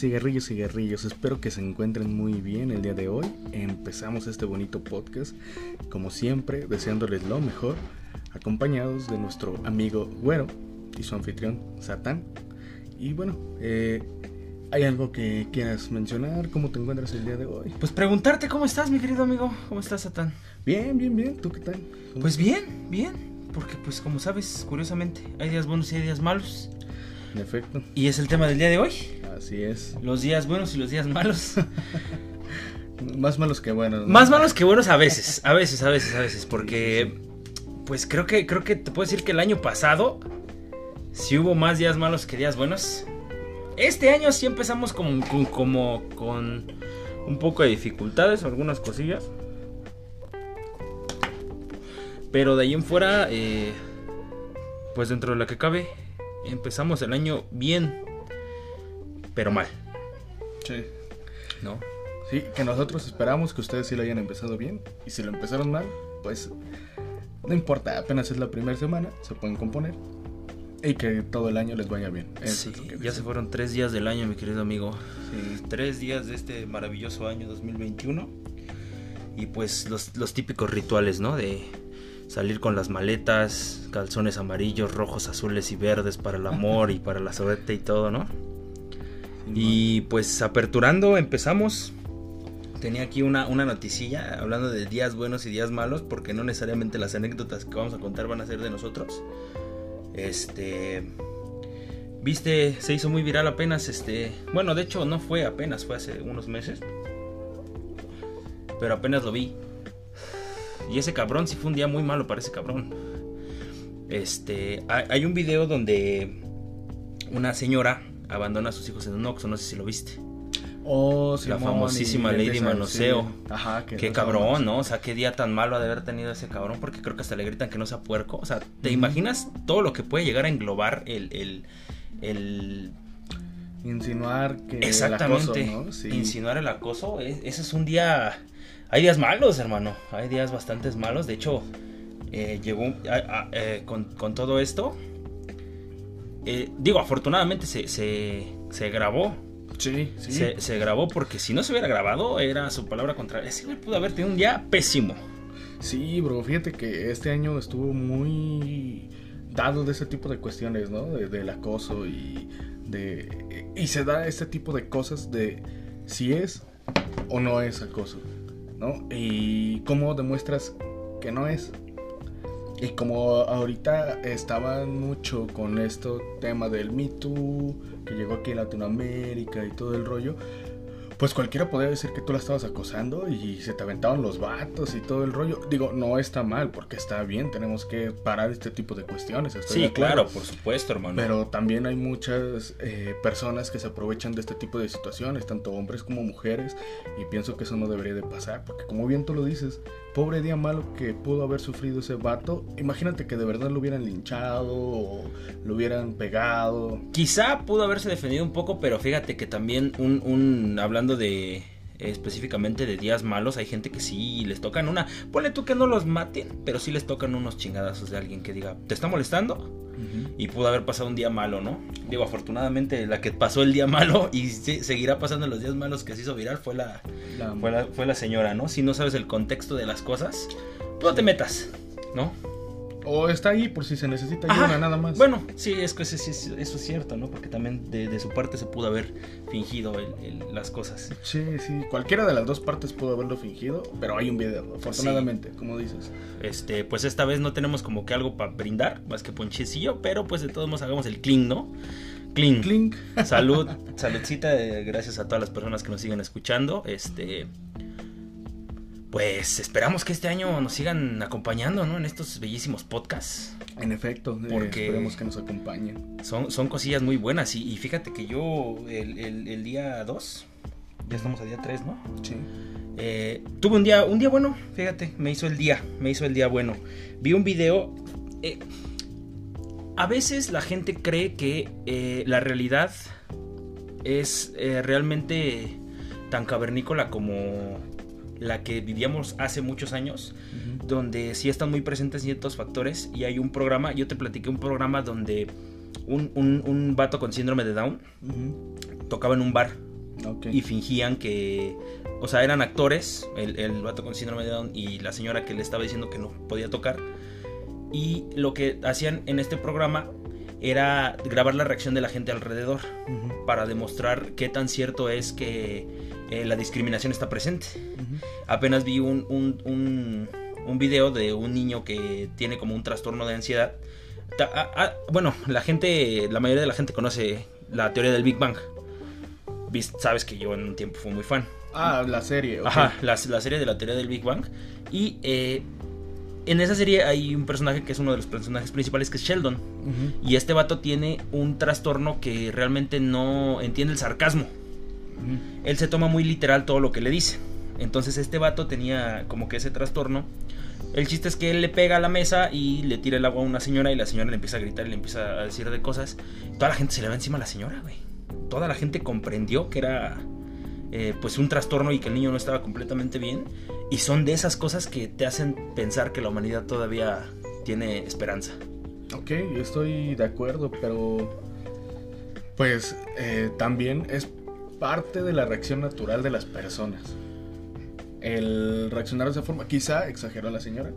Cigarrillos y guerrillos, espero que se encuentren muy bien el día de hoy. Empezamos este bonito podcast, como siempre, deseándoles lo mejor, acompañados de nuestro amigo Güero y su anfitrión Satán. Y bueno, eh, ¿hay algo que quieras mencionar? ¿Cómo te encuentras el día de hoy? Pues preguntarte cómo estás, mi querido amigo. ¿Cómo estás, Satán? Bien, bien, bien. ¿Tú qué tal? ¿Cómo Pues bien, bien. Porque pues como sabes, curiosamente, hay días buenos y hay días malos. En efecto, Y es el tema del día de hoy. así es. Los días buenos y los días malos. Más malos que buenos. ¿no? Más malos que buenos a veces, a veces, a veces, a veces. Porque pues creo que, creo que te puedo decir que el año pasado sí hubo más días malos que días buenos. Este año sí empezamos como, con- como con un poco de dificultades, algunas cosillas. Pero de ahí en fuera, eh, pues dentro de la que cabe, empezamos el año bien, pero mal, Sí. ¿no? Sí, que nosotros esperamos que ustedes sí lo hayan empezado bien. Y si lo empezaron mal, pues no importa, apenas es la primera semana, se pueden componer. Y que todo el año les vaya bien. Eso Sí, ya se fueron tres días del año, mi querido amigo. Sí. Tres días de este maravilloso año 2021. Y pues los, los típicos rituales, ¿no? De salir con las maletas, calzones amarillos, rojos, azules y verdes para el amor y para la suerte y todo, ¿no? Y pues aperturando, empezamos. Tenía aquí una, una noticilla hablando de días buenos y días malos, porque no necesariamente las anécdotas que vamos a contar van a ser de nosotros. Este. Viste, se hizo muy viral apenas, este. Bueno, de hecho no fue apenas, fue hace unos meses. Pero apenas lo vi. Y ese cabrón sí fue un día muy malo para ese cabrón. Este. Hay, un video donde una señora abandona a sus hijos en un Oxxo, no sé si lo viste. Oh, La Simón, famosísima y Lady Manoseo. sí. Ajá, que Qué no cabrón. ¿no? O sea, qué día tan malo ha de haber tenido ese cabrón, porque creo que hasta le gritan que no sea puerco. O sea, ¿te imaginas todo lo que puede llegar a englobar el, el, el Insinuar que. Exactamente. El acoso, ¿no? Sí. Insinuar el acoso. e- Ese es un día. Hay días malos, hermano. Hay días bastante malos. De hecho, eh, llegó a- a- eh, con, con todo esto. eh, digo, afortunadamente se, se, se grabó. Sí, sí. Se, se grabó porque si no se hubiera grabado, era su palabra contraria. Ese güey pudo haber tenido un día pésimo. Sí, bro, fíjate que este año estuvo muy dado de ese tipo de cuestiones, ¿no? De- del acoso y de y se da este tipo de cosas de si es o no es acoso, ¿no? Y cómo demuestras que no es. Y como ahorita estaban mucho con esto tema del Me Too, que llegó aquí a Latinoamérica y todo el rollo, pues cualquiera podría decir que tú la estabas acosando y se te aventaban los vatos y todo el rollo. Digo, no está mal, porque está bien, tenemos que parar este tipo de cuestiones. estoy Sí, de claro, por supuesto, hermano. Pero también hay muchas eh, personas que se aprovechan de este tipo de situaciones, tanto hombres como mujeres, y pienso que eso no debería de pasar, porque como bien tú lo dices, pobre día malo que pudo haber sufrido ese vato, imagínate que de verdad lo hubieran linchado o lo hubieran pegado. Quizá pudo haberse defendido un poco, pero fíjate que también un, un hablando de específicamente de días malos, hay gente que sí les tocan una, ponle tú que no los maten, pero sí les tocan unos chingadazos de alguien que diga, ¿te está molestando? Y pudo haber pasado un día malo, ¿no? Digo, afortunadamente la que pasó el día malo y se- seguirá pasando los días malos que se hizo viral fue la, La- fue la, fue la señora, ¿no? Si no sabes el contexto de las cosas, tú no te metas, ¿no? O está ahí por si se necesita Ajá. ayuda, nada más. Bueno, sí, es que eso, es cierto, ¿no? Porque también de, de su parte se pudo haber fingido el- el- las cosas. Sí, sí, cualquiera de las dos partes pudo haberlo fingido, pero hay un video, afortunadamente, como dices. Este, pues esta vez no tenemos como que algo para brindar, más que ponchecillo, pero pues de todos modos hagamos el clean, ¿no? Clean. Clink. Salud, saludcita, eh, gracias a todas las personas que nos siguen escuchando. Este, pues esperamos que este año nos sigan acompañando, ¿no? En estos bellísimos podcasts. En efecto, eh, Porque- esperemos que nos acompañen. Son, son cosillas muy buenas y, y fíjate que yo el, el- el día 2, ya estamos a día 3, ¿no? Sí. Eh, tuve un día, un día bueno, fíjate, me hizo el día, me hizo el día bueno. Vi un video. eh, a veces la gente cree que la realidad es realmente tan cavernícola como la que vivíamos hace muchos años, donde sí están muy presentes ciertos factores y hay un programa, yo te platiqué un programa donde un, un, un vato con síndrome de Down tocaba en un bar y fingían que, o sea, eran actores, el, el vato con síndrome de Down y la señora que le estaba diciendo que no podía tocar. Y lo que hacían en este programa era grabar la reacción de la gente alrededor para demostrar qué tan cierto es que eh, la discriminación está presente. Apenas vi un, un, un, un video de un niño que tiene como un trastorno de ansiedad. Ta- bueno, la gente, la mayoría de la gente conoce la teoría del Big Bang. Sabes que yo en un tiempo fui muy fan. Ah, la serie. Ajá, la, la serie de la teoría del Big Bang. Y eh, en esa serie hay un personaje que es uno de los personajes principales, que es Sheldon. Y este vato tiene un trastorno que realmente no entiende el sarcasmo. Él se toma muy literal todo lo que le dice. Entonces este vato tenía como que ese trastorno. El chiste es que él le pega a la mesa y le tira el agua a una señora y la señora le empieza a gritar y le empieza a decir de cosas. Toda la gente se le va encima a la señora, güey. Toda la gente comprendió que era eh, pues un trastorno y que el niño no estaba completamente bien. Y son de esas cosas que te hacen pensar que la humanidad todavía tiene esperanza. Ok, yo estoy de acuerdo, pero pues eh, también es parte de la reacción natural de las personas. El reaccionar de esa forma, quizá exageró la señora.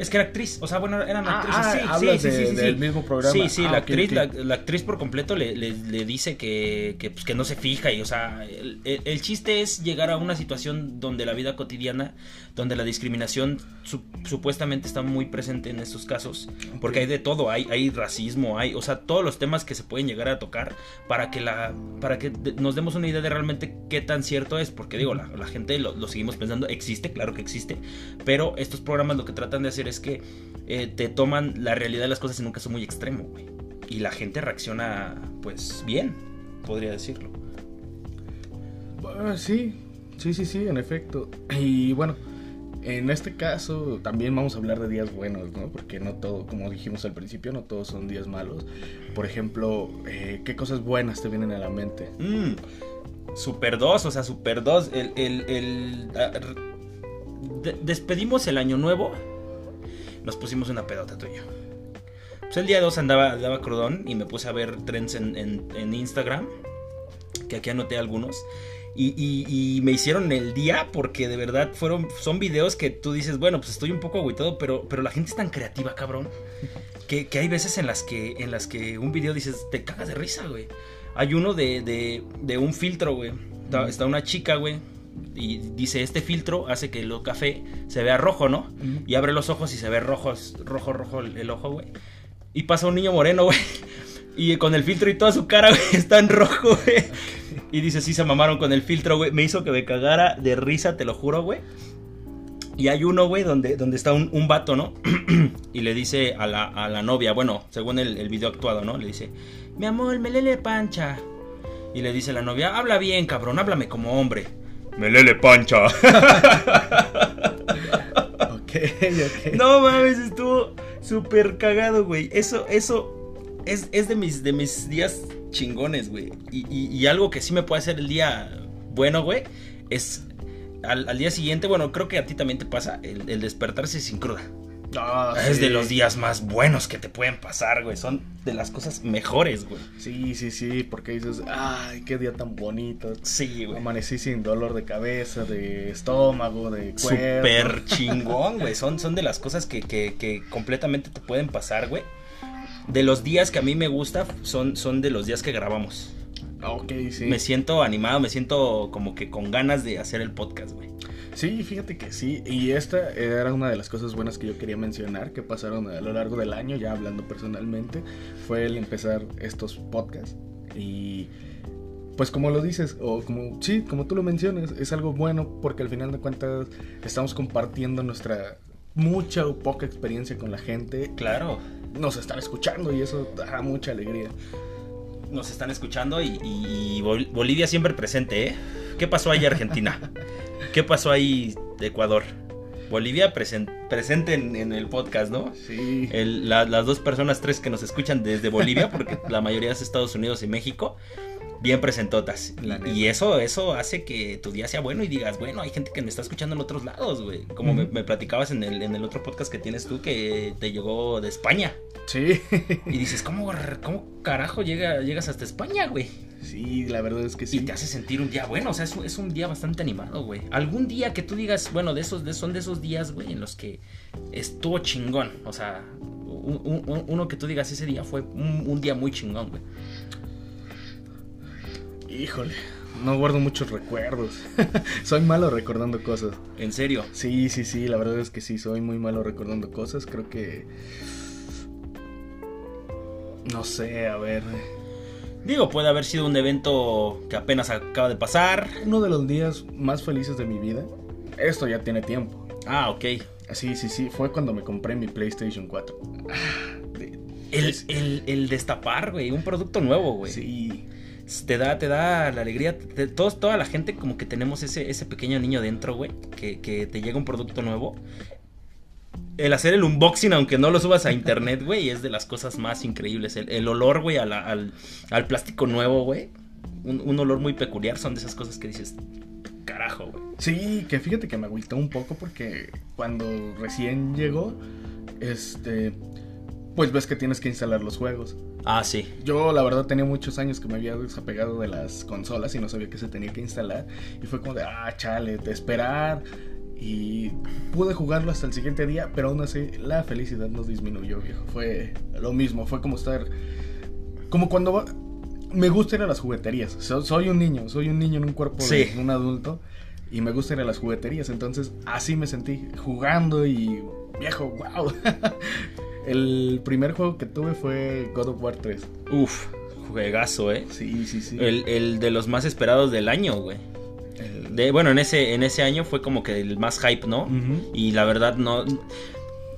Es que era actriz, o sea, bueno, eran Ah, actrices, ah, sí, hablas sí, de- sí, sí, del sí. mismo programa. Sí, sí, Ah, la ok, actriz, ok. La, la actriz por completo le, le- le dice que, que, pues, que no se fija y, o sea, el, el- el chiste es llegar a una situación donde la vida cotidiana, donde la discriminación su- supuestamente está muy presente en estos casos, porque hay de todo, hay, hay racismo, hay, o sea, todos los temas que se pueden llegar a tocar para que la, para que nos demos una idea de realmente qué tan cierto es, porque digo, la, la gente lo, lo seguimos pensando, existe, claro que existe, pero estos programas lo que tratan de hacer es que eh, te toman la realidad de las cosas en un caso muy extremo, güey. Y la gente reacciona, pues, bien, podría decirlo. Ah, sí, sí, sí, sí, en efecto. Y bueno, en este caso también vamos a hablar de días buenos, ¿no? Porque no todo, como dijimos al principio, no todos son días malos. Por ejemplo, eh, ¿qué cosas buenas te vienen a la mente? Mm, super 2, o sea, Super 2. El, el, el- ah, de- despedimos el año nuevo. Nos pusimos una pedota tú y yo. Pues el día 2 andaba, andaba crudón y me puse a ver trends en, en- en Instagram. Que aquí anoté algunos. Y, y- y me hicieron el día porque de verdad fueron, son videos que tú dices, bueno, pues estoy un poco agüitado, pero, pero la gente es tan creativa, cabrón. Que, que hay veces en las que, en las que un video dices, te cagas de risa, güey. Hay uno de, de, de un filtro, güey. Está, está una chica, güey. Y dice, este filtro hace que el café se vea rojo, ¿no? Y abre los ojos y se ve rojo, rojo, rojo el, el ojo, güey. Y pasa un niño moreno, güey. Y con el filtro y toda su cara, güey, está en rojo, güey. Y dice, sí, se mamaron con el filtro, güey. Me hizo que me cagara de risa, te lo juro, güey. Y hay uno, güey, donde, donde está un, un vato, ¿no? y le dice a la, a la novia, bueno, según el, el video actuado, ¿no? Le dice, mi amor, me lele pancha. Y le dice la novia, habla bien, cabrón, háblame como hombre. Me lele pancha. Ok, ok. No mames, estuvo súper cagado, güey. Eso, eso es, es de, mis, de mis días chingones, güey. Y, y- y algo que sí me puede hacer el día bueno, güey, es al, al día siguiente, bueno, creo que a ti también te pasa, el, el despertarse sin cruda. Ah, Es sí. de los días más buenos que te pueden pasar, güey. Son de las cosas mejores, güey. Sí, sí, sí, porque dices, ay, qué día tan bonito. Sí, güey. Amanecí sin dolor de cabeza, de estómago, de cuerpo. Súper chingón, güey. Son, son de las cosas que, que- que completamente te pueden pasar, güey. De los días que a mí me gusta, son, son de los días que grabamos. Ok, sí. Me siento animado, me siento como que con ganas de hacer el podcast, güey. Sí, fíjate que sí. Y esta era una de las cosas buenas que yo quería mencionar que pasaron a lo largo del año, ya hablando personalmente, fue el empezar estos podcasts. Y pues como lo dices, o como, sí, como tú lo mencionas, es algo bueno porque al final de cuentas estamos compartiendo nuestra mucha o poca experiencia con la gente. Claro. Nos están escuchando y eso da mucha alegría. Nos están escuchando y, y- y Bol- Bolivia siempre presente, ¿eh? ¿Qué pasó ahí, Argentina? ¿Qué pasó ahí, Ecuador? Bolivia presen- presente en, en el podcast, ¿no? Sí. El- la- las dos personas, tres que nos escuchan desde Bolivia, porque la mayoría es Estados Unidos y México. Bien presentotas. Y, eso, eso hace que tu día sea bueno y digas, bueno, hay gente que me está escuchando en otros lados, güey. Como me, platicabas en el, en el otro podcast que tienes tú que te llegó de España. Sí. Y dices, ¿cómo, cómo carajo llega, llegas hasta España, güey? Sí, la verdad es que sí. Y te hace sentir un día bueno, o sea, es, un- es un día bastante animado, güey. Algún día que tú digas, bueno, de esos, de, son de esos días, güey, en los que estuvo chingón. O sea, un- un- un- uno que tú digas, ese día fue un, un día muy chingón, güey. Híjole, no guardo muchos recuerdos. soy malo recordando cosas. En serio. Sí, sí, sí, la verdad es que sí, soy muy malo recordando cosas. Creo que... No sé, a ver. Digo, puede haber sido un evento que apenas acaba de pasar. Uno de los días más felices de mi vida. Esto ya tiene tiempo. Ah, ok. Sí, sí, sí, fue cuando me compré mi PlayStation 4. Ah, de- El, el, el destapar, güey, un producto nuevo, güey. Sí, Te da, te da la alegría. todos, toda la gente como que tenemos ese, ese pequeño niño dentro, güey. Que, te llega un producto nuevo. El hacer el unboxing, aunque no lo subas a internet, güey, es de las cosas más increíbles. El, olor, güey, a la- al, al plástico nuevo, güey. Un, un olor muy peculiar. Son de esas cosas que dices, carajo, güey. Sí, que fíjate que me agüitó un poco porque cuando recién llegó, este, pues ves que tienes que instalar los juegos. Ah, sí. Yo la verdad tenía muchos años que me había desapegado de las consolas y no sabía que se tenía que instalar. Y fue como de, ah, chale, de esperar. Y pude jugarlo hasta el siguiente día, pero aún así la felicidad no disminuyó, viejo. Fue lo mismo, fue como estar... Como cuando... va- Me gusta ir a las jugueterías. So- soy un niño, soy un niño en un cuerpo Sí. de un adulto. Y me gusta ir a las jugueterías. Entonces así me sentí jugando y... Viejo, wow. el primer juego que tuve fue God of War 3. Uf, juegazo, eh. Sí, sí, sí. El, el de los más esperados del año, güey. El- De, bueno, en ese, en ese año fue como que el más hype, ¿no? Y la verdad no...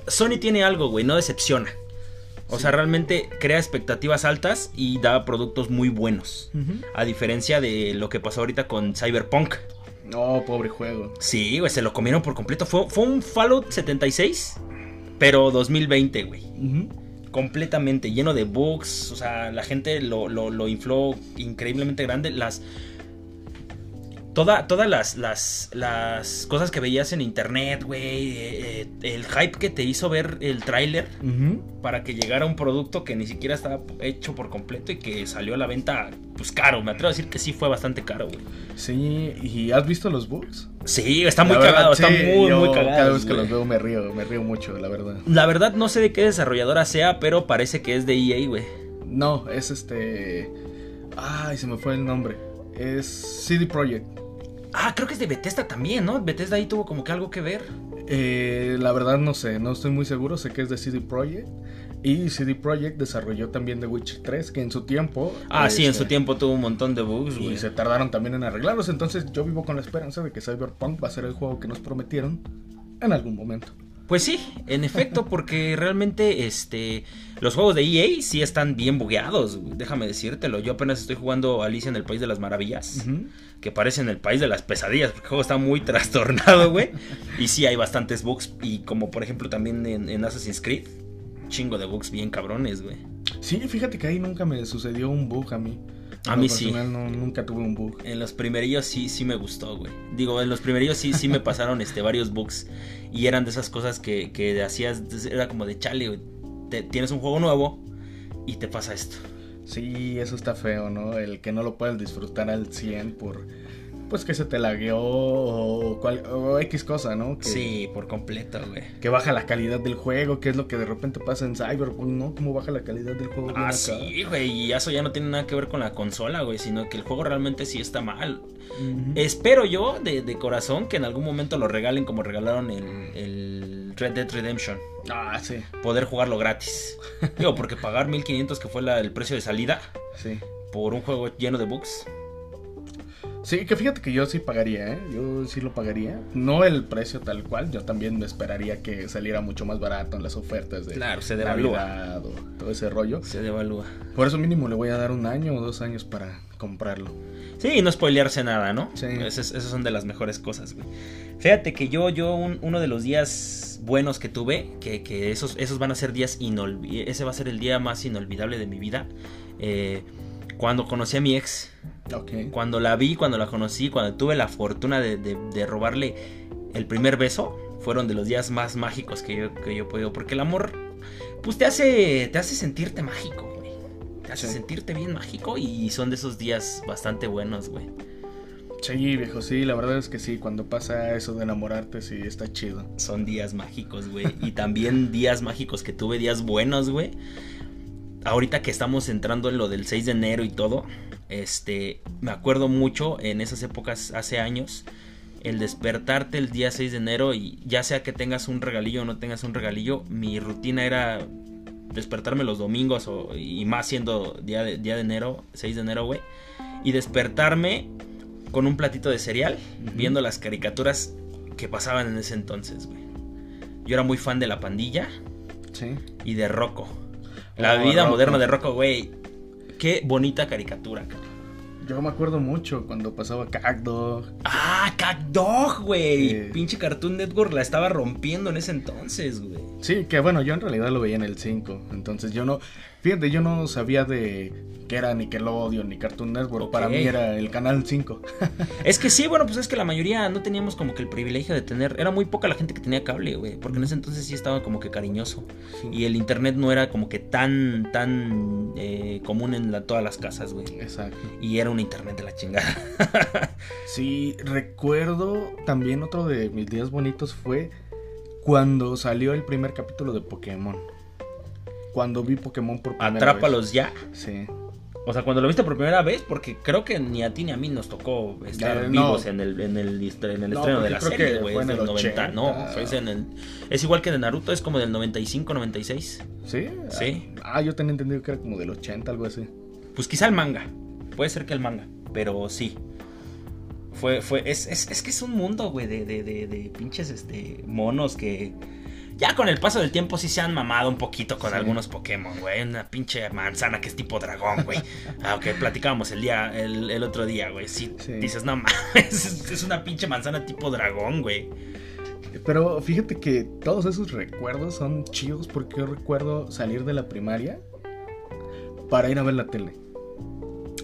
Sony tiene algo, güey, no decepciona. O sea, realmente crea expectativas altas y da productos muy buenos. A diferencia de lo que pasó ahorita con Cyberpunk. No, pobre juego. Sí, güey, se lo comieron por completo. Fue, fue un Fallout 76, pero 2020, güey. Completamente lleno de bugs. O sea, la gente lo, lo, lo infló increíblemente grande. Las. Toda, todas las, las, las cosas que veías en internet, güey. eh, eh, el hype que te hizo ver el tráiler para que llegara un producto que ni siquiera estaba hecho por completo y que salió a la venta, pues caro. Me atrevo a decir que sí fue bastante caro, güey. Sí, ¿y has visto los bugs? Sí, está muy verdad, cagado, está muy, yo muy cagado. Cada vez que los veo me río, me río mucho, la verdad. La verdad no sé de qué desarrolladora sea, pero parece que es de EA, güey. No, es este. Ay, se me fue el nombre. Es CD Projekt. Ah, creo que es de Bethesda también, ¿no? Bethesda ahí tuvo como que algo que ver. Eh, la verdad no sé, no estoy muy seguro. Sé que es de CD Projekt. Y CD Projekt desarrolló también The Witcher 3, que en su tiempo. Ah, sí, en este, su tiempo tuvo un montón de bugs, güey. Y se tardaron también en arreglarlos. Entonces yo vivo con la esperanza de que Cyberpunk va a ser el juego que nos prometieron en algún momento. Pues sí, en efecto, porque realmente este los juegos de EA sí están bien bugueados, déjame decírtelo. Yo apenas estoy jugando Alicia en el País de las Maravillas, que parece en el País de las Pesadillas, porque el juego está muy trastornado, güey. y sí hay bastantes bugs, y como por ejemplo también en, en Assassin's Creed, chingo de bugs bien cabrones, güey. Sí, fíjate que ahí nunca me sucedió un bug a mí. A mí sí. no, nunca tuve un bug. En los primerillos sí, sí me gustó, güey. Digo, en los primerillos sí, sí me pasaron este, varios bugs. Y eran de esas cosas que, que hacías, era como de chale, güey. Te- tienes un juego nuevo y te pasa esto. Sí, eso está feo, ¿no? El que no lo puedes disfrutar al 100 por... Pues que se te lagueó o, cual- o X cosa, ¿no? Que, Sí, por completo, güey. Que baja la calidad del juego, que es lo que de repente pasa en Cyberpunk, ¿no? Cómo baja la calidad del juego. Ah, sí, güey. Y eso ya no tiene nada que ver con la consola, güey. Sino que el juego realmente sí está mal. Espero yo, de, de corazón, que en algún momento lo regalen como regalaron el, el Red Dead Redemption. Ah, sí, Poder jugarlo gratis. Digo, porque pagar 1500 que fue la- el precio de salida sí. por un juego lleno de bugs. Sí, que fíjate que yo sí pagaría, ¿eh? Yo sí lo pagaría. No el precio tal cual, yo también me esperaría que saliera mucho más barato en las ofertas de Claro, se devalúa. O todo ese rollo. Se devalúa. Por eso mínimo le voy a dar un año o dos años para comprarlo. Sí, y no spoilearse nada, ¿no? Sí. Esas, esas son de las mejores cosas, güey. Fíjate que yo, yo, un- uno de los días buenos que tuve, que, que esos, esos van a ser días inolvidables, ese va a ser el día más inolvidable de mi vida. eh, Cuando conocí a mi ex. Ok. Cuando la vi, cuando la conocí, cuando tuve la fortuna de, de- de robarle el primer beso, fueron de los días más mágicos que yo, que yo he podido. Porque el amor, pues te hace, te hace sentirte mágico, güey. Te hace Sí. sentirte bien mágico y son de esos días bastante buenos, güey. Sí, viejo, sí, la verdad es que sí, cuando pasa eso de enamorarte, sí, está chido. Son días mágicos, güey. Y también días mágicos que tuve, días buenos, güey. Ahorita que estamos entrando en lo del 6 de enero y todo, este, me acuerdo mucho en esas épocas, hace años, el despertarte el día 6 de enero y ya sea que tengas un regalillo o no tengas un regalillo, mi rutina era despertarme los domingos o, y más siendo día de, día de enero, 6 de enero, güey. Y despertarme con un platito de cereal, viendo las caricaturas que pasaban en ese entonces, güey. Yo era muy fan de La Pandilla Sí. y de Rocco. La vida moderna de Rocco, güey. Qué bonita caricatura, cabrón. Yo me acuerdo mucho cuando pasaba Cagdog. Ah, Cat Dog, güey. Pinche Cartoon Network la estaba rompiendo en ese entonces, güey. Sí, que bueno, yo en realidad lo veía en el 5. Entonces yo no. Fíjate, yo no sabía de que era Nickelodeon ni Cartoon Network. Ok. Para mí era el canal 5. Es que sí, bueno, pues es que la mayoría no teníamos como que el privilegio de tener. Era muy poca la gente que tenía cable, güey. Porque en ese entonces sí estaba como que cariñoso. Y el internet no era como que tan, tan eh, común en la- todas las casas, güey. Exacto. Y era un internet de la chingada. Sí, recuerdo también otro de mis días bonitos fue cuando salió el primer capítulo de Pokémon. Cuando vi Pokémon por primera Atrápalos ya. vez. Sí. O sea, cuando lo viste por primera vez, porque creo que ni a ti ni a mí nos tocó estar no. vivos en el, en el, en el No, estreno de porque la serie, que güey. fue Es en del el 90. 80. No, fue en el. Es igual que de Naruto, es como del 95, 96. ¿Sí? Sí. Ah, yo tenía entendido que era como del 80, algo así. Pues quizá el manga. Puede ser que el manga, pero sí. Fue, fue, es, es, es que es un mundo, güey, de, de, de, de pinches este, monos que ya con el paso del tiempo sí se han mamado un poquito con Sí. algunos Pokémon, güey. Una pinche manzana que es tipo dragón, güey. Aunque platicábamos el día, el, el otro día, güey. Sí, Sí. dices, no mames, es, es una pinche manzana tipo dragón, güey. Pero fíjate que todos esos recuerdos son chidos porque yo recuerdo salir de la primaria para ir a ver la tele.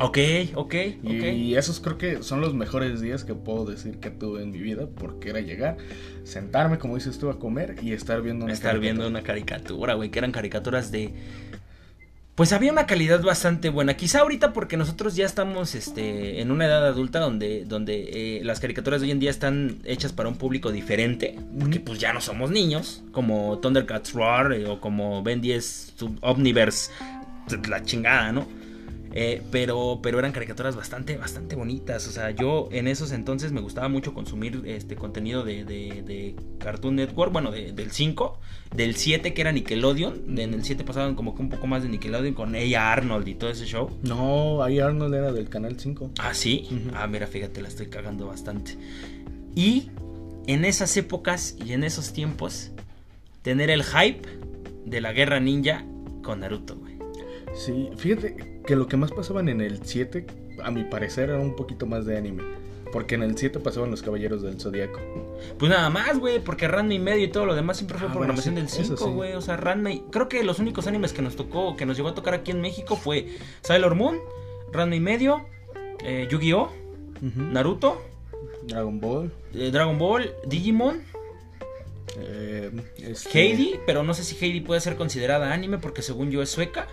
Ok, ok, ok. Y esos creo que son los mejores días que puedo decir que tuve en mi vida porque era llegar, sentarme, como dices tú, a comer y estar viendo una estar caricatura. viendo una caricatura, güey, que eran caricaturas de... Pues había una calidad bastante buena. Quizá ahorita porque nosotros ya estamos este, en una edad adulta donde, donde eh, las caricaturas de hoy en día están hechas para un público diferente. Porque pues ya no somos niños. Como Thundercats Roar eh, o como Ben 10 Sub- Omniverse. La chingada, ¿no? Eh, pero, pero eran caricaturas bastante, bastante bonitas. O sea, yo en esos entonces me gustaba mucho consumir este contenido de, de- de Cartoon Network, bueno, de- del 5, del 7 que era Nickelodeon. de- en el 7 pasaban como que un poco más de Nickelodeon con ella Arnold y todo ese show. No, ahí Arnold era del canal 5. Ah, sí. Ah, mira, fíjate, la estoy cagando bastante. Y en esas épocas y en esos tiempos, tener el hype de la guerra ninja con Naruto, güey. Sí, fíjate que lo que más pasaban en el 7, a mi parecer, era un poquito más de anime. Porque en el 7 pasaban los Caballeros del Zodíaco. Pues nada más, güey, porque Ranma y medio y todo lo demás siempre fue Ah, programación bueno, del sí, eso 5, sí. güey. O sea, Ranma y... Creo que los únicos animes que nos tocó, que nos llegó a tocar aquí en México fue Sailor Moon, Ranma y medio, eh, Yu-Gi-Oh, Naruto, Dragon Ball. eh, Dragon Ball, Digimon, eh, este, Heidi, pero no sé si Heidi puede ser considerada anime porque según yo es sueca.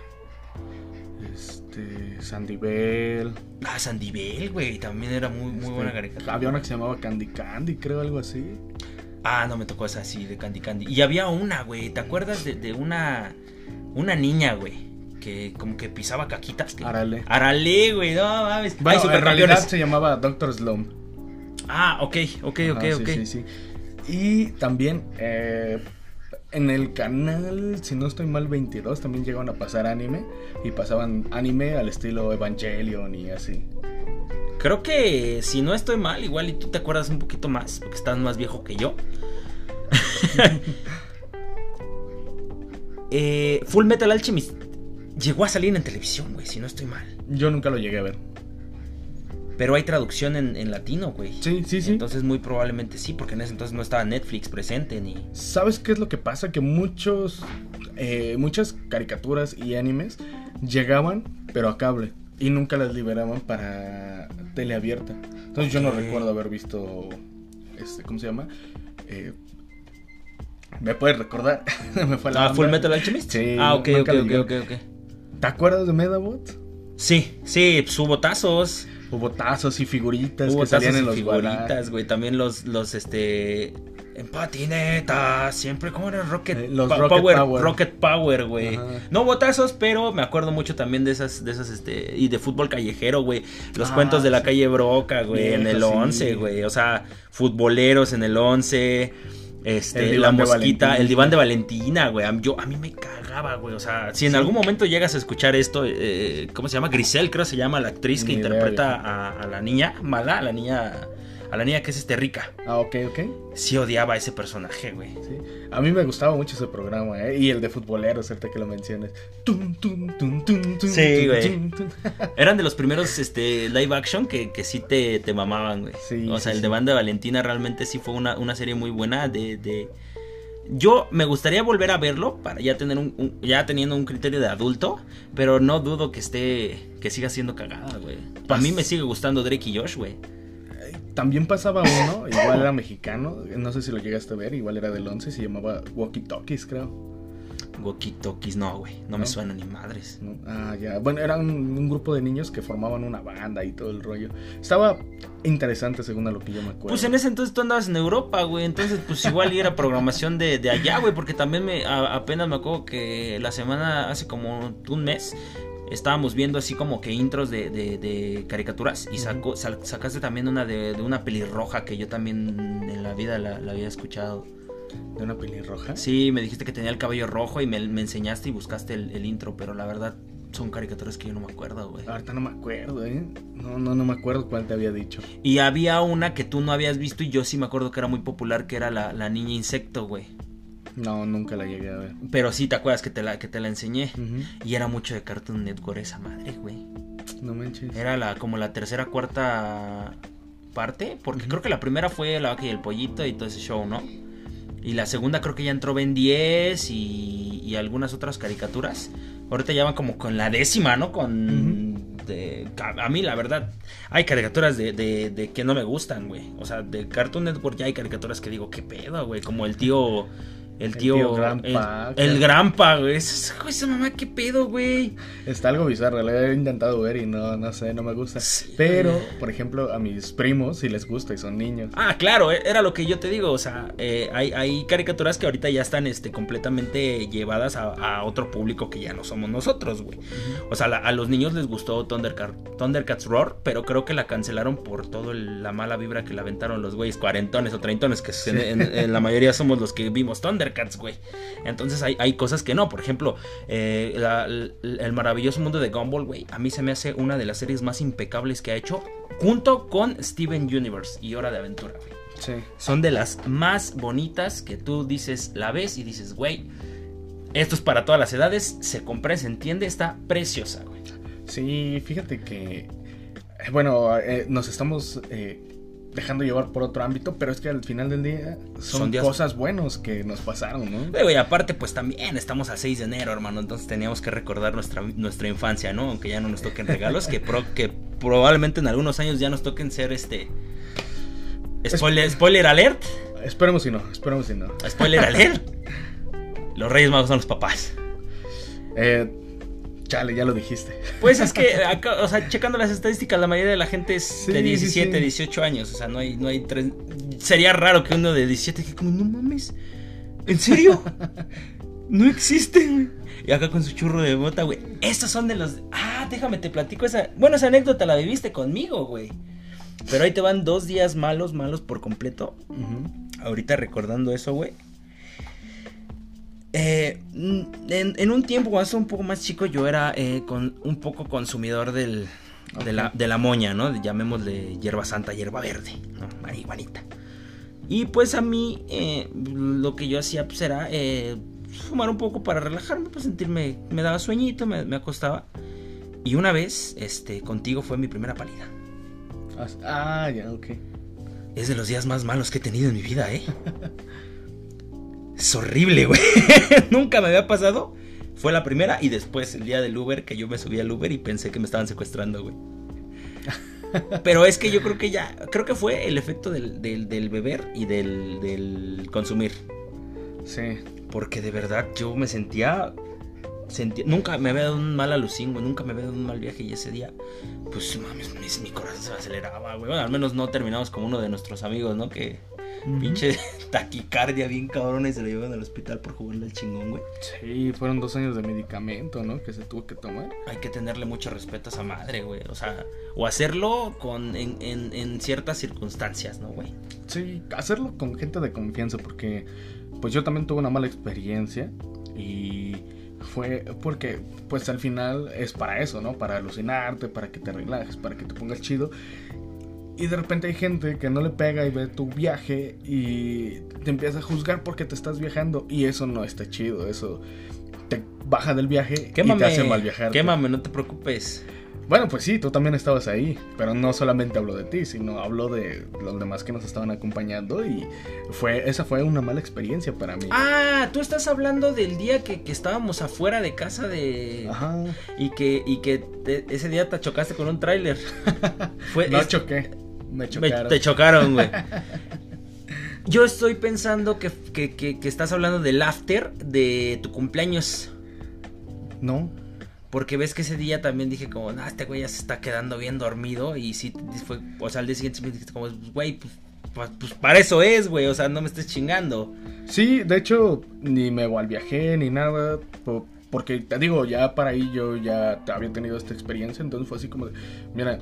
Este, Sandy Bell. Ah, Sandy Bell, güey, también era muy, muy este, buena caricatura. Había una que se llamaba Candy Candy, creo, algo así. Ah, no me tocó esa así de Candy Candy. Y había una, güey, ¿te acuerdas de, de una una niña, güey? Que como que pisaba caquitas. que- Arale. Arale, güey, no mames. Bueno, Ay, en realidad se llamaba Doctor Slum. Ah, ok, ok, ok, Ajá, ok. Sí, sí, sí. Y también eh, en el canal, si no estoy mal, 22, también llegaban a pasar anime. Y pasaban anime al estilo Evangelion y así. Creo que si no estoy mal, igual y tú te acuerdas un poquito más, porque estás más viejo que yo. Eh, Full Metal Alchemist llegó a salir en televisión, güey, si no estoy mal. Yo nunca lo llegué a ver. Pero hay traducción en, en latino, güey. Sí, sí, sí. Entonces muy probablemente sí, porque en ese entonces no estaba Netflix presente ni... ¿Sabes qué es lo que pasa? Que muchos, eh, muchas caricaturas y animes llegaban, pero a cable. y nunca las liberaban para teleabierta. Entonces yo no recuerdo haber visto, este, ¿cómo se llama? Eh, ¿Me puedes recordar? Me fue la Ah. Full Metal Alchemist. Sí, Ah, ok, ok, ok, ok. ¿Te acuerdas de Medabot? Sí, sí, pues hubo tazos. Hubo tazos y figuritas Hubo que salían tazos en y los figuritas, güey. También los, los, este... En patineta, siempre, ¿cómo era? Rocket, Eh, los Pa- Rocket Power, Power. Rocket Power, güey. No hubo tazos, pero me acuerdo mucho también de esas, de esas, este, y de fútbol callejero, güey. Los Ah, cuentos de la sí. calle Broca, güey, en el Viejo, sí. 11, güey. O sea, futboleros en el 11. Este, la mosquita, el diván de Valentina, güey. Yo, a mí me cagaba, güey. O sea, si en Sí. algún momento llegas a escuchar esto, eh, ¿cómo se llama? Grisel, creo se llama la actriz que Ni interpreta a, a la niña mala, a la niña, a la niña que es este rica. Ah, ok, ok. Sí odiaba a ese personaje, güey. Sí. A mí me gustaba mucho ese programa, ¿eh? Y el de futboleros, ahorita que lo mencionas. Tum, tum, tum, tum, tum, Sí, güey. Eran de los primeros este, live action que, que sí te, te mamaban, güey. Sí, o sea, sí, el de sí. Banda Valentina realmente sí fue una, una serie muy buena de, de- Yo me gustaría volver a verlo para ya tener un, un- ya teniendo un criterio de adulto, pero no dudo que esté que siga siendo cagada, güey. A Pas- mí me sigue gustando Drake y Josh, güey. También pasaba uno, igual era mexicano, no sé si lo llegaste a ver, igual era del 11, se llamaba Walkie Talkies, creo. Walkie Talkies, no, güey, no, me suena ni madres. ¿no? Ah, ya. Bueno, era un, un grupo de niños que formaban una banda y todo el rollo. Estaba interesante según a lo que yo me acuerdo. Pues en ese entonces tú andabas en Europa, güey. Entonces, pues igual y era programación de, de allá, güey. Porque también me a- apenas me acuerdo que la semana, hace como un mes, estábamos viendo así como que intros de, de- de caricaturas. Y sal- sacaste también una de, de una pelirroja que yo también en la vida la, la había escuchado. ¿De una pelirroja? Sí, me dijiste que tenía el cabello rojo y me, me enseñaste y buscaste el, el intro. Pero la verdad, son caricaturas que yo no me acuerdo, güey. Ahorita no me acuerdo, ¿eh? No, no, no me acuerdo cuál te había dicho. Y había una que tú no habías visto y yo sí me acuerdo que era muy popular, que era la, la niña insecto, güey. No, nunca la llegué a ver. Pero sí te acuerdas que te la, que te la enseñé. Y era mucho de Cartoon Network esa madre, güey. No manches. Era la, como la tercera, cuarta parte. Porque creo que la primera fue la vaca y el pollito y todo ese show, ¿no? Y la segunda creo que ya entró Ben 10 y, y algunas otras caricaturas. Ahorita ya van como con la décima, ¿no? Con... de- a a mí, la verdad, hay caricaturas de, de- de que no me gustan, güey. O sea, de Cartoon Network ya hay caricaturas que digo, ¿qué pedo, güey? Como el tío... El El tío... tío Grampa, el, el Grampa, güey. Esa, mamá, ¿qué pedo, güey? Está algo bizarro, lo he intentado ver y no, no sé, no me gusta. Sí, Pero, por ejemplo, a mis primos sí les gusta y son niños. Ah, claro, e- era lo que yo te digo, o sea, eh, hay, hay caricaturas que ahorita ya están este, completamente llevadas a, a otro público que ya no somos nosotros, güey. O sea, la- a los niños les gustó Thundercat- Thundercats Roar, pero creo que la cancelaron por toda la mala vibra que le aventaron los güeyes cuarentones o treintones, que en, en- en la mayoría somos los que vimos Thundercats, güey. Entonces hay, hay cosas que no, por ejemplo, eh, la- el, el maravilloso mundo de Gumball, güey, a mí se me hace una de las series más impecables que ha hecho, junto con Steven Universe y Hora de Aventura, güey Sí. son de las más bonitas que tú dices, la ves y dices, güey, esto es para todas las edades, se comprende, se entiende, está preciosa, güey. Sí, fíjate que, eh, bueno, eh, nos estamos eh, dejando llevar por otro ámbito, pero es que al final del día son, Son días- cosas buenas que nos pasaron, ¿no? Güey, güey, aparte, pues también estamos a 6 de enero, hermano, entonces teníamos que recordar nuestra, nuestra infancia, ¿no? Aunque ya no nos toquen regalos, que, pro- que probablemente en algunos años ya nos toquen ser este... Spoiler, spoiler alert, Esperemos si no, esperemos si no. spoiler alert. Los Reyes Magos son los papás. Eh, chale, ya lo dijiste. Pues es que, acá, o sea, checando las estadísticas, la mayoría de la gente es Sí, de sí, 17, sí. 18 años. O sea, no hay, no hay tres. Sería raro que uno de 17 que como, no mames. ¿En serio? No existe, güey. Y acá con su churro de bota, güey. Estos son de los. Ah, déjame te platico esa. Bueno, esa anécdota la viviste conmigo, güey. Pero ahí te van dos días malos, malos por completo. Ahorita recordando eso, güey. Eh, mm, en, en un tiempo, cuando estaba un poco más chico, yo era eh, con, un poco consumidor del, de, la, de la moña, ¿no? Llamémosle hierba santa, hierba verde, ¿no? Marihuanita. Y pues a mí eh, lo que yo hacía pues era fumar un poco para relajarme, pues sentirme, me daba sueñito, me, me acostaba. Y una vez, este, contigo fue mi primera pálida. Ah, ya, ok. Es de los días más malos que he tenido en mi vida, ¿eh? Es horrible, güey. Nunca me había pasado. Fue la primera y después el día del Uber que yo me subí al Uber y pensé que me estaban secuestrando, güey. Pero es que yo creo que ya, creo que fue el efecto del, del, beber y del, del consumir. Sí. Porque de verdad yo me sentía nunca me había dado un mal alucín, güey. Nunca me había dado un mal viaje. Y ese día, pues mames, mi, corazón se aceleraba, güey. Bueno, al menos no terminamos como uno de nuestros amigos, ¿no? Que pinche taquicardia bien cabrón y se lo llevaron al hospital por jugarle al chingón, güey. Sí, fueron dos años de medicamento, ¿no? Que se tuvo que tomar. Hay que tenerle mucho respeto a esa madre, güey. O sea, o hacerlo con, en, en, en ciertas circunstancias, ¿no, güey? Sí, hacerlo con gente de confianza, porque pues yo también tuve una mala experiencia y fue porque pues al final es para eso, ¿no? Para alucinarte, para que te relajes, para que te pongas chido. Y de repente hay gente que no le pega y ve tu viaje y te empieza a juzgar porque te estás viajando y eso no está chido, eso te baja del viaje y te hace mal viajar. Quémame, no te preocupes. Bueno, pues sí, tú también estabas ahí, pero no solamente hablo de ti, sino hablo de los demás que nos estaban acompañando y fue esa fue una mala experiencia para mí. Ah, tú estás hablando del día que, estábamos afuera de casa de... Ajá. Y que, y que ese día te chocaste con un tráiler. no choqué, me chocaron. te chocaron, güey. Yo estoy pensando que, que, que estás hablando del after de tu cumpleaños. No. Porque ves que ese día también dije como, nah, este güey ya se está quedando bien dormido. Y sí, fue, o sea, al día siguiente me dijiste como, güey, pues, pues, pues, para eso es, güey, o sea, no me estés chingando. Sí, de hecho, ni me viajé ni nada. Porque te digo, ya para ahí yo ya había tenido esta experiencia. Entonces fue así como, de, mira,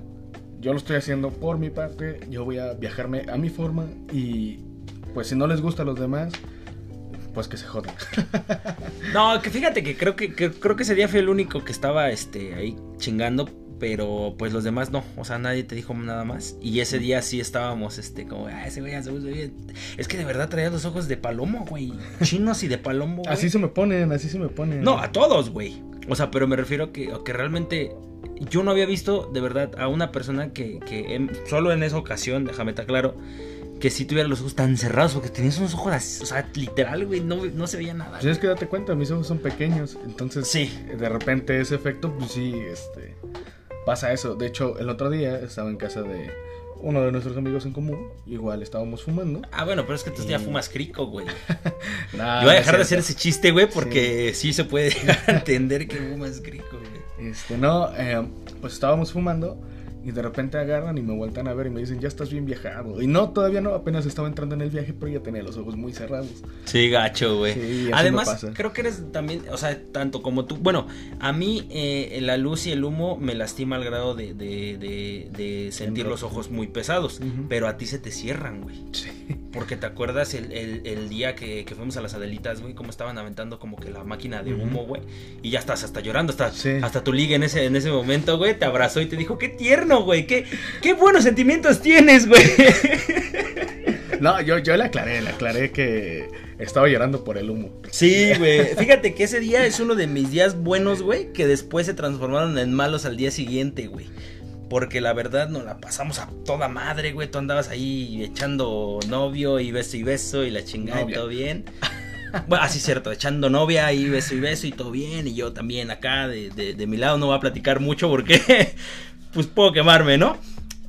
yo lo estoy haciendo por mi parte. Yo voy a viajarme a mi forma. Y pues si no les gusta a los demás pues que se jodan. no, que fíjate que creo que, creo que ese día fue el único que estaba este ahí chingando, pero pues los demás no, o sea, nadie te dijo nada más. Y ese día sí estábamos este como, ah, ese güey. Es que de verdad traía los ojos de palomo, güey. Chinos y de palomo, güey. Así se me ponen, así se me ponen. No, a todos, güey. O sea, pero me refiero a que, que realmente yo no había visto de verdad a una persona que, que solo en esa ocasión, déjame estar claro, que si tuviera los ojos tan cerrados, porque tenías unos ojos así, o sea, literal, güey, no, no se veía nada. Tienes que darte cuenta, mis ojos son pequeños, entonces sí. de repente ese efecto, pues sí, este, pasa eso. De hecho, el otro día estaba en casa de uno de nuestros amigos en común, igual estábamos fumando. Ah, bueno, pero es que tú ya fumas crico, güey. Yo voy a dejar de hacer ese chiste, güey, porque sí. se puede entender que fumas crico, güey. Este, no, eh, pues estábamos fumando y de repente agarran y me vueltan a ver y me dicen, ya estás bien viajado. Y no, todavía no, apenas estaba entrando en el viaje, pero ya tenía los ojos muy cerrados. Sí, gacho, güey. Además, creo que eres también, o sea, tanto como tú. Bueno, a mí eh, la luz y el humo me lastima al grado de, de, de, sentir los ojos muy pesados. Pero a ti se te cierran, güey. Sí. Porque te acuerdas el, el, día que, que, fuimos a las Adelitas, güey, cómo estaban aventando como que la máquina de humo, güey. Y ya estás hasta llorando, hasta, hasta tu liga en ese, en ese momento, güey, te abrazó y te dijo, qué tierno güey. ¿Qué, qué buenos sentimientos tienes, güey. No, yo, yo le aclaré, le aclaré que estaba llorando por el humo. Sí, güey. Fíjate que ese día es uno de mis días buenos, güey, que después se transformaron en malos al día siguiente, güey. Porque la verdad nos la pasamos a toda madre, güey. Tú andabas ahí echando novio y beso y beso y la chingada y todo bien. Bueno, así es cierto, echando novia y beso y beso y todo bien. Y yo también acá de, de, de mi lado no voy a platicar mucho porque pues puedo quemarme, ¿no?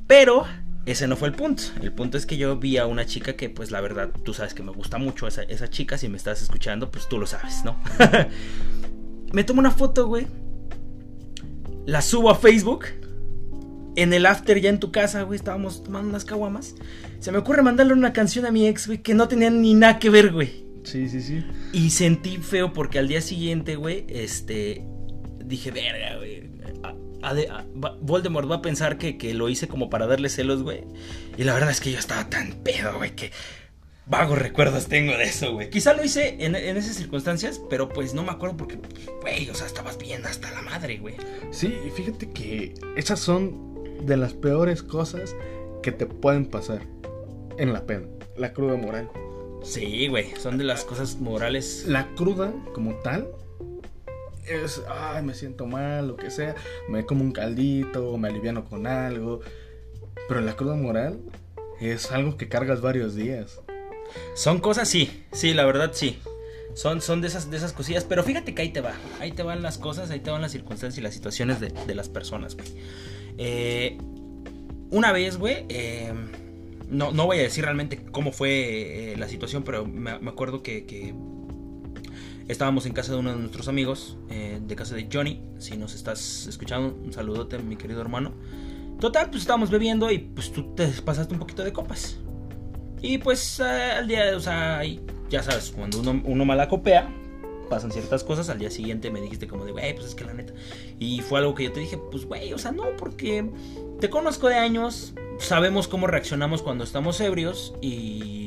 Pero ese no fue el punto. El punto es que yo vi a una chica que, pues la verdad, tú sabes que me gusta mucho esa, esa chica. Si me estás escuchando, pues tú lo sabes, ¿no? me tomo una foto, güey. La subo a Facebook. En el after ya en tu casa, güey, estábamos tomando unas caguamas. Se me ocurre mandarle una canción a mi ex, güey, que no tenía ni nada que ver, güey. Sí, sí, sí. Y sentí feo porque al día siguiente, güey, este... Dije, verga, güey Voldemort va a pensar que, lo hice como para darle celos, güey. Y la verdad es que yo estaba tan pedo, güey, que vagos recuerdos tengo de eso, güey. Quizá lo hice en, esas circunstancias, pero pues no me acuerdo porque, güey, o sea, estabas bien hasta la madre, güey. Sí, fíjate que esas son de las peores cosas que te pueden pasar en la pena, la cruda moral. Sí, güey, son de las cosas morales. La cruda como tal es, ay, me siento mal, lo que sea, me como un caldito, me aliviano con algo. Pero la cruda moral es algo que cargas varios días. Son cosas, sí, sí, la verdad sí. Son, son de, esas, de esas cosillas. Pero fíjate que ahí te va. Ahí te van las cosas, ahí te van las circunstancias y las situaciones de, de las personas, güey. Eh, una vez, güey. Eh, no, no voy a decir realmente cómo fue eh, la situación, pero me, acuerdo que, estábamos en casa de uno de nuestros amigos, eh, de casa de Johnny. Si nos estás escuchando, un saludote, mi querido hermano. Total, pues estábamos bebiendo y pues tú te pasaste un poquito de copas. Y pues al día, o sea, ya sabes, cuando uno, uno malacopea, pasan ciertas cosas. Al día siguiente me dijiste como de, güey, pues es que la neta. Y fue algo que yo te dije, pues, güey, o sea, no, porque te conozco de años, sabemos cómo reaccionamos cuando estamos ebrios y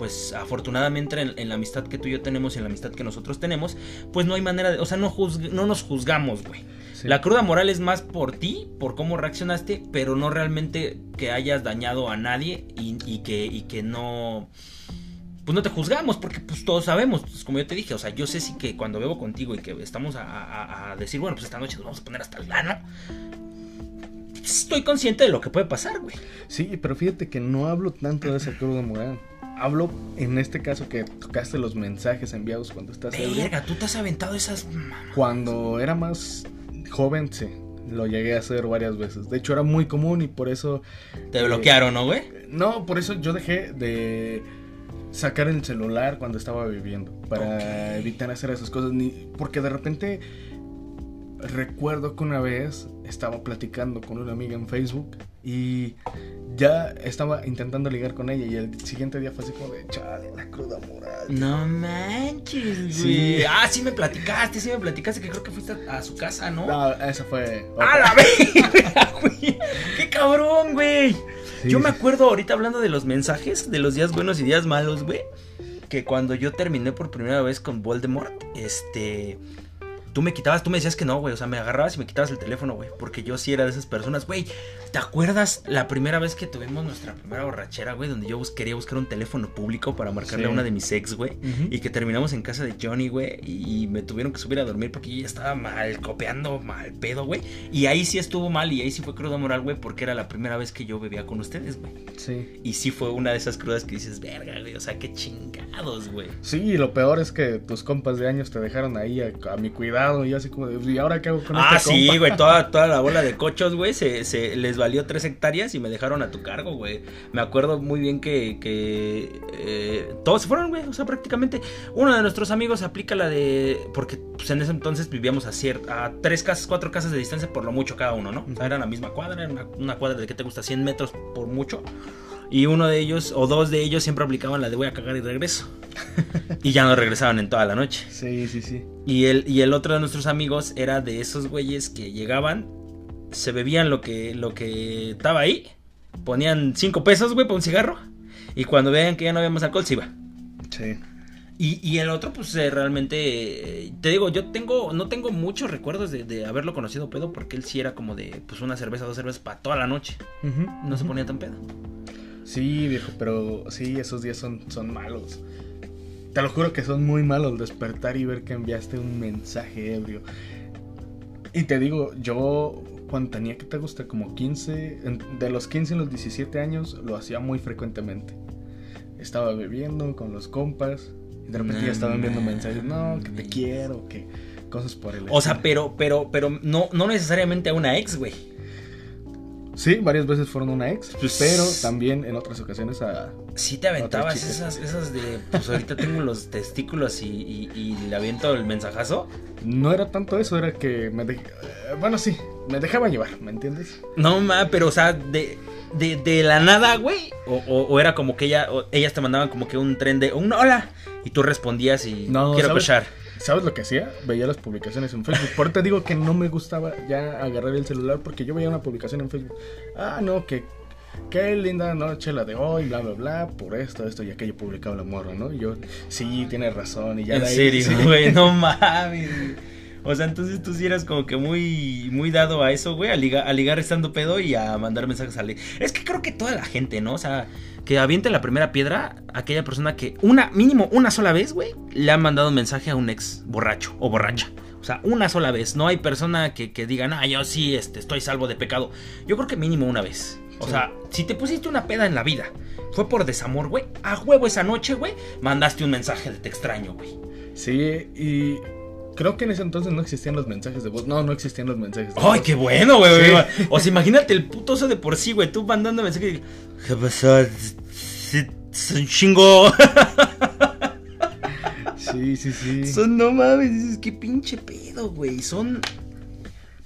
pues afortunadamente en, en, la amistad que tú y yo tenemos y en la amistad que nosotros tenemos, pues no hay manera de, o sea, no, no nos juzgamos, güey. Sí. La cruda moral es más por ti, por cómo reaccionaste, pero no realmente que hayas dañado a nadie y, y que, y que no pues no te juzgamos, porque pues todos sabemos, pues, como yo te dije, o sea, yo sé si que cuando bebo contigo y que estamos a, a, a, decir, bueno, pues esta noche nos vamos a poner hasta el lano, estoy consciente de lo que puede pasar, güey. Sí, pero fíjate que no hablo tanto de esa cruda moral. Hablo en este caso que tocaste los mensajes enviados cuando estás Verga, tú te has aventado esas. Cuando era más joven, sí. Lo llegué a hacer varias veces. De hecho, era muy común y por eso. Te bloquearon, ¿no, güey? No, por eso yo dejé de sacar el celular cuando estaba viviendo. Para okay. evitar hacer esas cosas. Ni, porque de repente recuerdo que una vez estaba platicando con una amiga en Facebook y ya estaba intentando ligar con ella y el siguiente día fue así como de chale, la cruda moral. No manches, güey. Sí. Ah, sí me platicaste, sí me platicaste que creo que fuiste a su casa, ¿no? No, esa fue. ¡A la verga, güey! ¡Qué cabrón, güey! Sí. Yo me acuerdo ahorita hablando de los mensajes, de los días buenos y días malos, güey. Que cuando yo terminé por primera vez con Voldemort, este tú me quitabas, tú me decías que no, güey. O sea, me agarrabas y me quitabas el teléfono, güey. Porque yo sí era de esas personas, güey. ¿Te acuerdas la primera vez que tuvimos nuestra primera borrachera, güey? Donde yo bus quería buscar un teléfono público para marcarle sí. a una de mis ex, güey. Uh -huh. Y que terminamos en casa de Johnny, güey. Y me tuvieron que subir a dormir porque yo ya estaba mal copiando, mal pedo, güey. Y ahí sí estuvo mal y ahí sí fue cruda moral, güey. Porque era la primera vez que yo bebía con ustedes, güey. Sí. Y sí fue una de esas crudas que dices, verga, güey. O sea, qué chingados, güey. Sí, y lo peor es que tus compas de años te dejaron ahí a, a mi cuidado y así como de ¿y ahora qué hago con Ah, este sí, güey, toda, toda la bola de cochos, güey, se, se, les valió tres hectáreas y me dejaron a tu cargo, güey. Me acuerdo muy bien que, que eh, todos se fueron, güey, o sea, prácticamente. Uno de nuestros amigos aplica la de, porque pues, en ese entonces vivíamos a, cierta, a tres casas, cuatro casas de distancia por lo mucho cada uno, ¿no? O sea, era la misma cuadra, era una, una cuadra de que te gusta 100 metros por mucho. Y uno de ellos, o dos de ellos, siempre aplicaban la de voy a cagar y regreso. y ya no regresaban en toda la noche. Sí, sí, sí. Y el, y el otro de nuestros amigos era de esos güeyes que llegaban, se bebían lo que, lo que estaba ahí, ponían cinco pesos, güey, para un cigarro. Y cuando veían que ya no había más alcohol, se iba. Sí. Y, y, el otro, pues eh, realmente, eh, te digo, yo tengo, no tengo muchos recuerdos de, de, haberlo conocido pedo, porque él sí era como de, pues una cerveza, dos cervezas para toda la noche. Uh -huh, no uh -huh. se ponía tan pedo. Sí, viejo, pero sí, esos días son, son malos. Te lo juro que son muy malos despertar y ver que enviaste un mensaje ebrio. Y te digo, yo cuando tenía que te gusta como 15, de los 15 a los 17 años lo hacía muy frecuentemente. Estaba bebiendo con los compas y de repente no, ya estaban enviando mensajes, no, que te quiero, que cosas por el O sea, pero pero pero no no necesariamente a una ex, güey. Sí, varias veces fueron una ex, pues, pero también en otras ocasiones a. Sí, te aventabas esas, esas de. Pues ahorita tengo los testículos y, y, y, le aviento el mensajazo. No era tanto eso, era que me. De... Bueno, sí, me dejaba llevar, ¿me entiendes? No, ma, pero o sea, de. De, de la nada, güey. O, o, o, era como que ella, o, ellas te mandaban como que un tren de un hola. Y tú respondías y no, quiero ¿sabes? cochar. ¿Sabes lo que hacía? Veía las publicaciones en Facebook. Por te digo que no me gustaba ya agarrar el celular porque yo veía una publicación en Facebook. Ah, no, que qué linda noche la de hoy, bla, bla, bla, por esto, esto y aquello publicaba la morra, ¿no? Y yo, sí, tienes razón. Y ya en ahí, serio, sí. güey, no mames. O sea, entonces tú sí eras como que muy, muy dado a eso, güey, a, ligar, a ligar estando pedo y a mandar mensajes a. Es que creo que toda la gente, ¿no? O sea, que aviente la primera piedra aquella persona que una, mínimo una sola vez, güey, le ha mandado un mensaje a un ex borracho o borracha. O sea, una sola vez. No hay persona que, que diga, ah, yo sí este, estoy salvo de pecado. Yo creo que mínimo una vez. O sí. sea, si te pusiste una peda en la vida, fue por desamor, güey. A huevo esa noche, güey, mandaste un mensaje de te extraño, güey. Sí, y creo que en ese entonces no existían los mensajes de voz. No, no existían los mensajes de ¡Ay, voz. qué bueno, güey! Sí. O sea, imagínate el puto oso de por sí, güey. Tú mandando mensajes y... ¿Qué pasó? Un chingo. Sí, sí, sí. Son, no mames, dices, qué pinche pedo, güey. Son...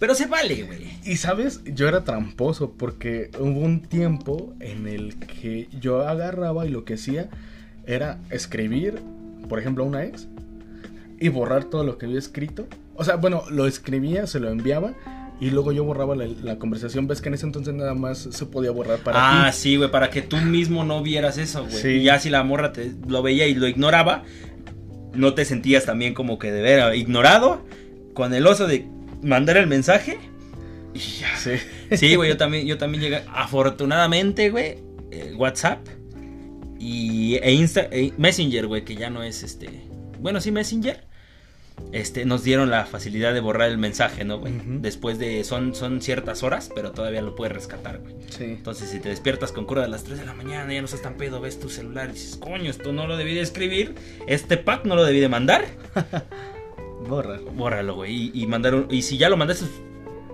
Pero se vale, güey. Y sabes, yo era tramposo porque hubo un tiempo en el que yo agarraba y lo que hacía era escribir, por ejemplo, a una ex y borrar todo lo que había escrito. O sea, bueno, lo escribía, se lo enviaba y luego yo borraba la, la conversación. Ves que en ese entonces nada más se podía borrar para ah, ti. sí, güey, para que tú mismo no vieras eso, güey. Sí. Y ya si la morra te lo veía y lo ignoraba, no te sentías también como que de ver ignorado con el oso de mandar el mensaje. Y ya. Sí. Sí, güey, yo también, yo también llegué, afortunadamente, güey, eh, WhatsApp y e Insta, e Messenger, güey, que ya no es este, bueno, sí Messenger, este, nos dieron la facilidad de borrar el mensaje, ¿no, güey? Después de, son, son ciertas horas, pero todavía lo puedes rescatar, güey. Sí. Entonces, si te despiertas con cura a las 3 de la mañana, ya no estás tan pedo, ves tu celular y dices, coño, esto no lo debí de escribir, este pack no lo debí de mandar, Borra. bórralo, güey, y, y mandar un- y si ya lo mandaste,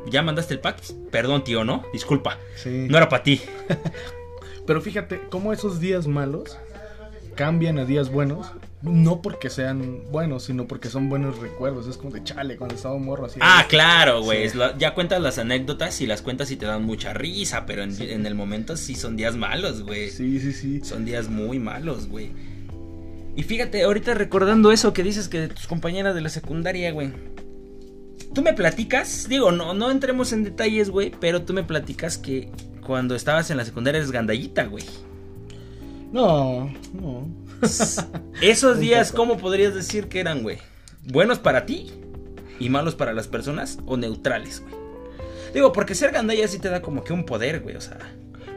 ya mandaste el pack, perdón, tío, ¿no? Disculpa, Sí. no era para ti. Pero fíjate cómo esos días malos cambian a días buenos. No porque sean buenos, sino porque son buenos recuerdos. Es como de chale, cuando estaba morro así. Ah, claro, güey. Sí. Ya cuentas las anécdotas y las cuentas y te dan mucha risa, pero en, en el momento sí son días malos, güey. Sí, sí, sí. Son días muy malos, güey. Y fíjate, ahorita recordando eso que dices que de tus compañeras de la secundaria, güey. Tú me platicas, digo, no, no entremos en detalles, güey, pero tú me platicas que cuando estabas en la secundaria eres gandallita, güey. No, no. Esos días. ¿cómo podrías decir que eran, güey? ¿Buenos para ti y malos para las personas o neutrales, güey? Digo, porque ser gandalla sí te da como que un poder, güey, o sea.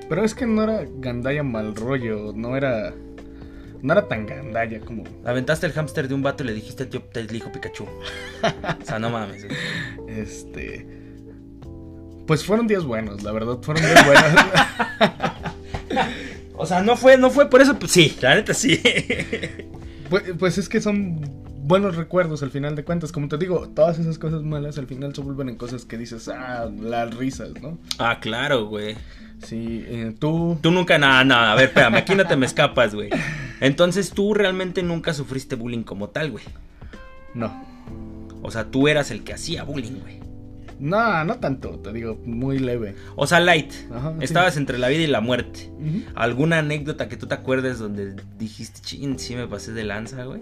Pero es que no era gandalla mal rollo. No era. No era tan gandalla como. Aventaste el hámster de un vato y le dijiste tío, te dijo Pikachu. O sea, no mames. güey. Este. Pues fueron días buenos, la verdad. Fueron días buenos. O sea, no fue, no fue por eso, pues sí, la neta sí. pues, pues es que son buenos recuerdos al final de cuentas. Como te digo, todas esas cosas malas al final se vuelven en cosas que dices, ah, las risas, ¿no? Ah, claro, güey. Sí, eh, tú. Tú nunca, nada, nada, a ver, espérame, aquí no te me escapas, güey. Entonces tú realmente nunca sufriste bullying como tal, güey. No. O sea, tú eras el que hacía bullying, güey. No, no tanto, te digo, muy leve. O sea, light. Ajá, sí. Estabas entre la vida y la muerte. ¿Alguna anécdota que tú te acuerdes donde dijiste, chin, sí me pasé de lanza, güey?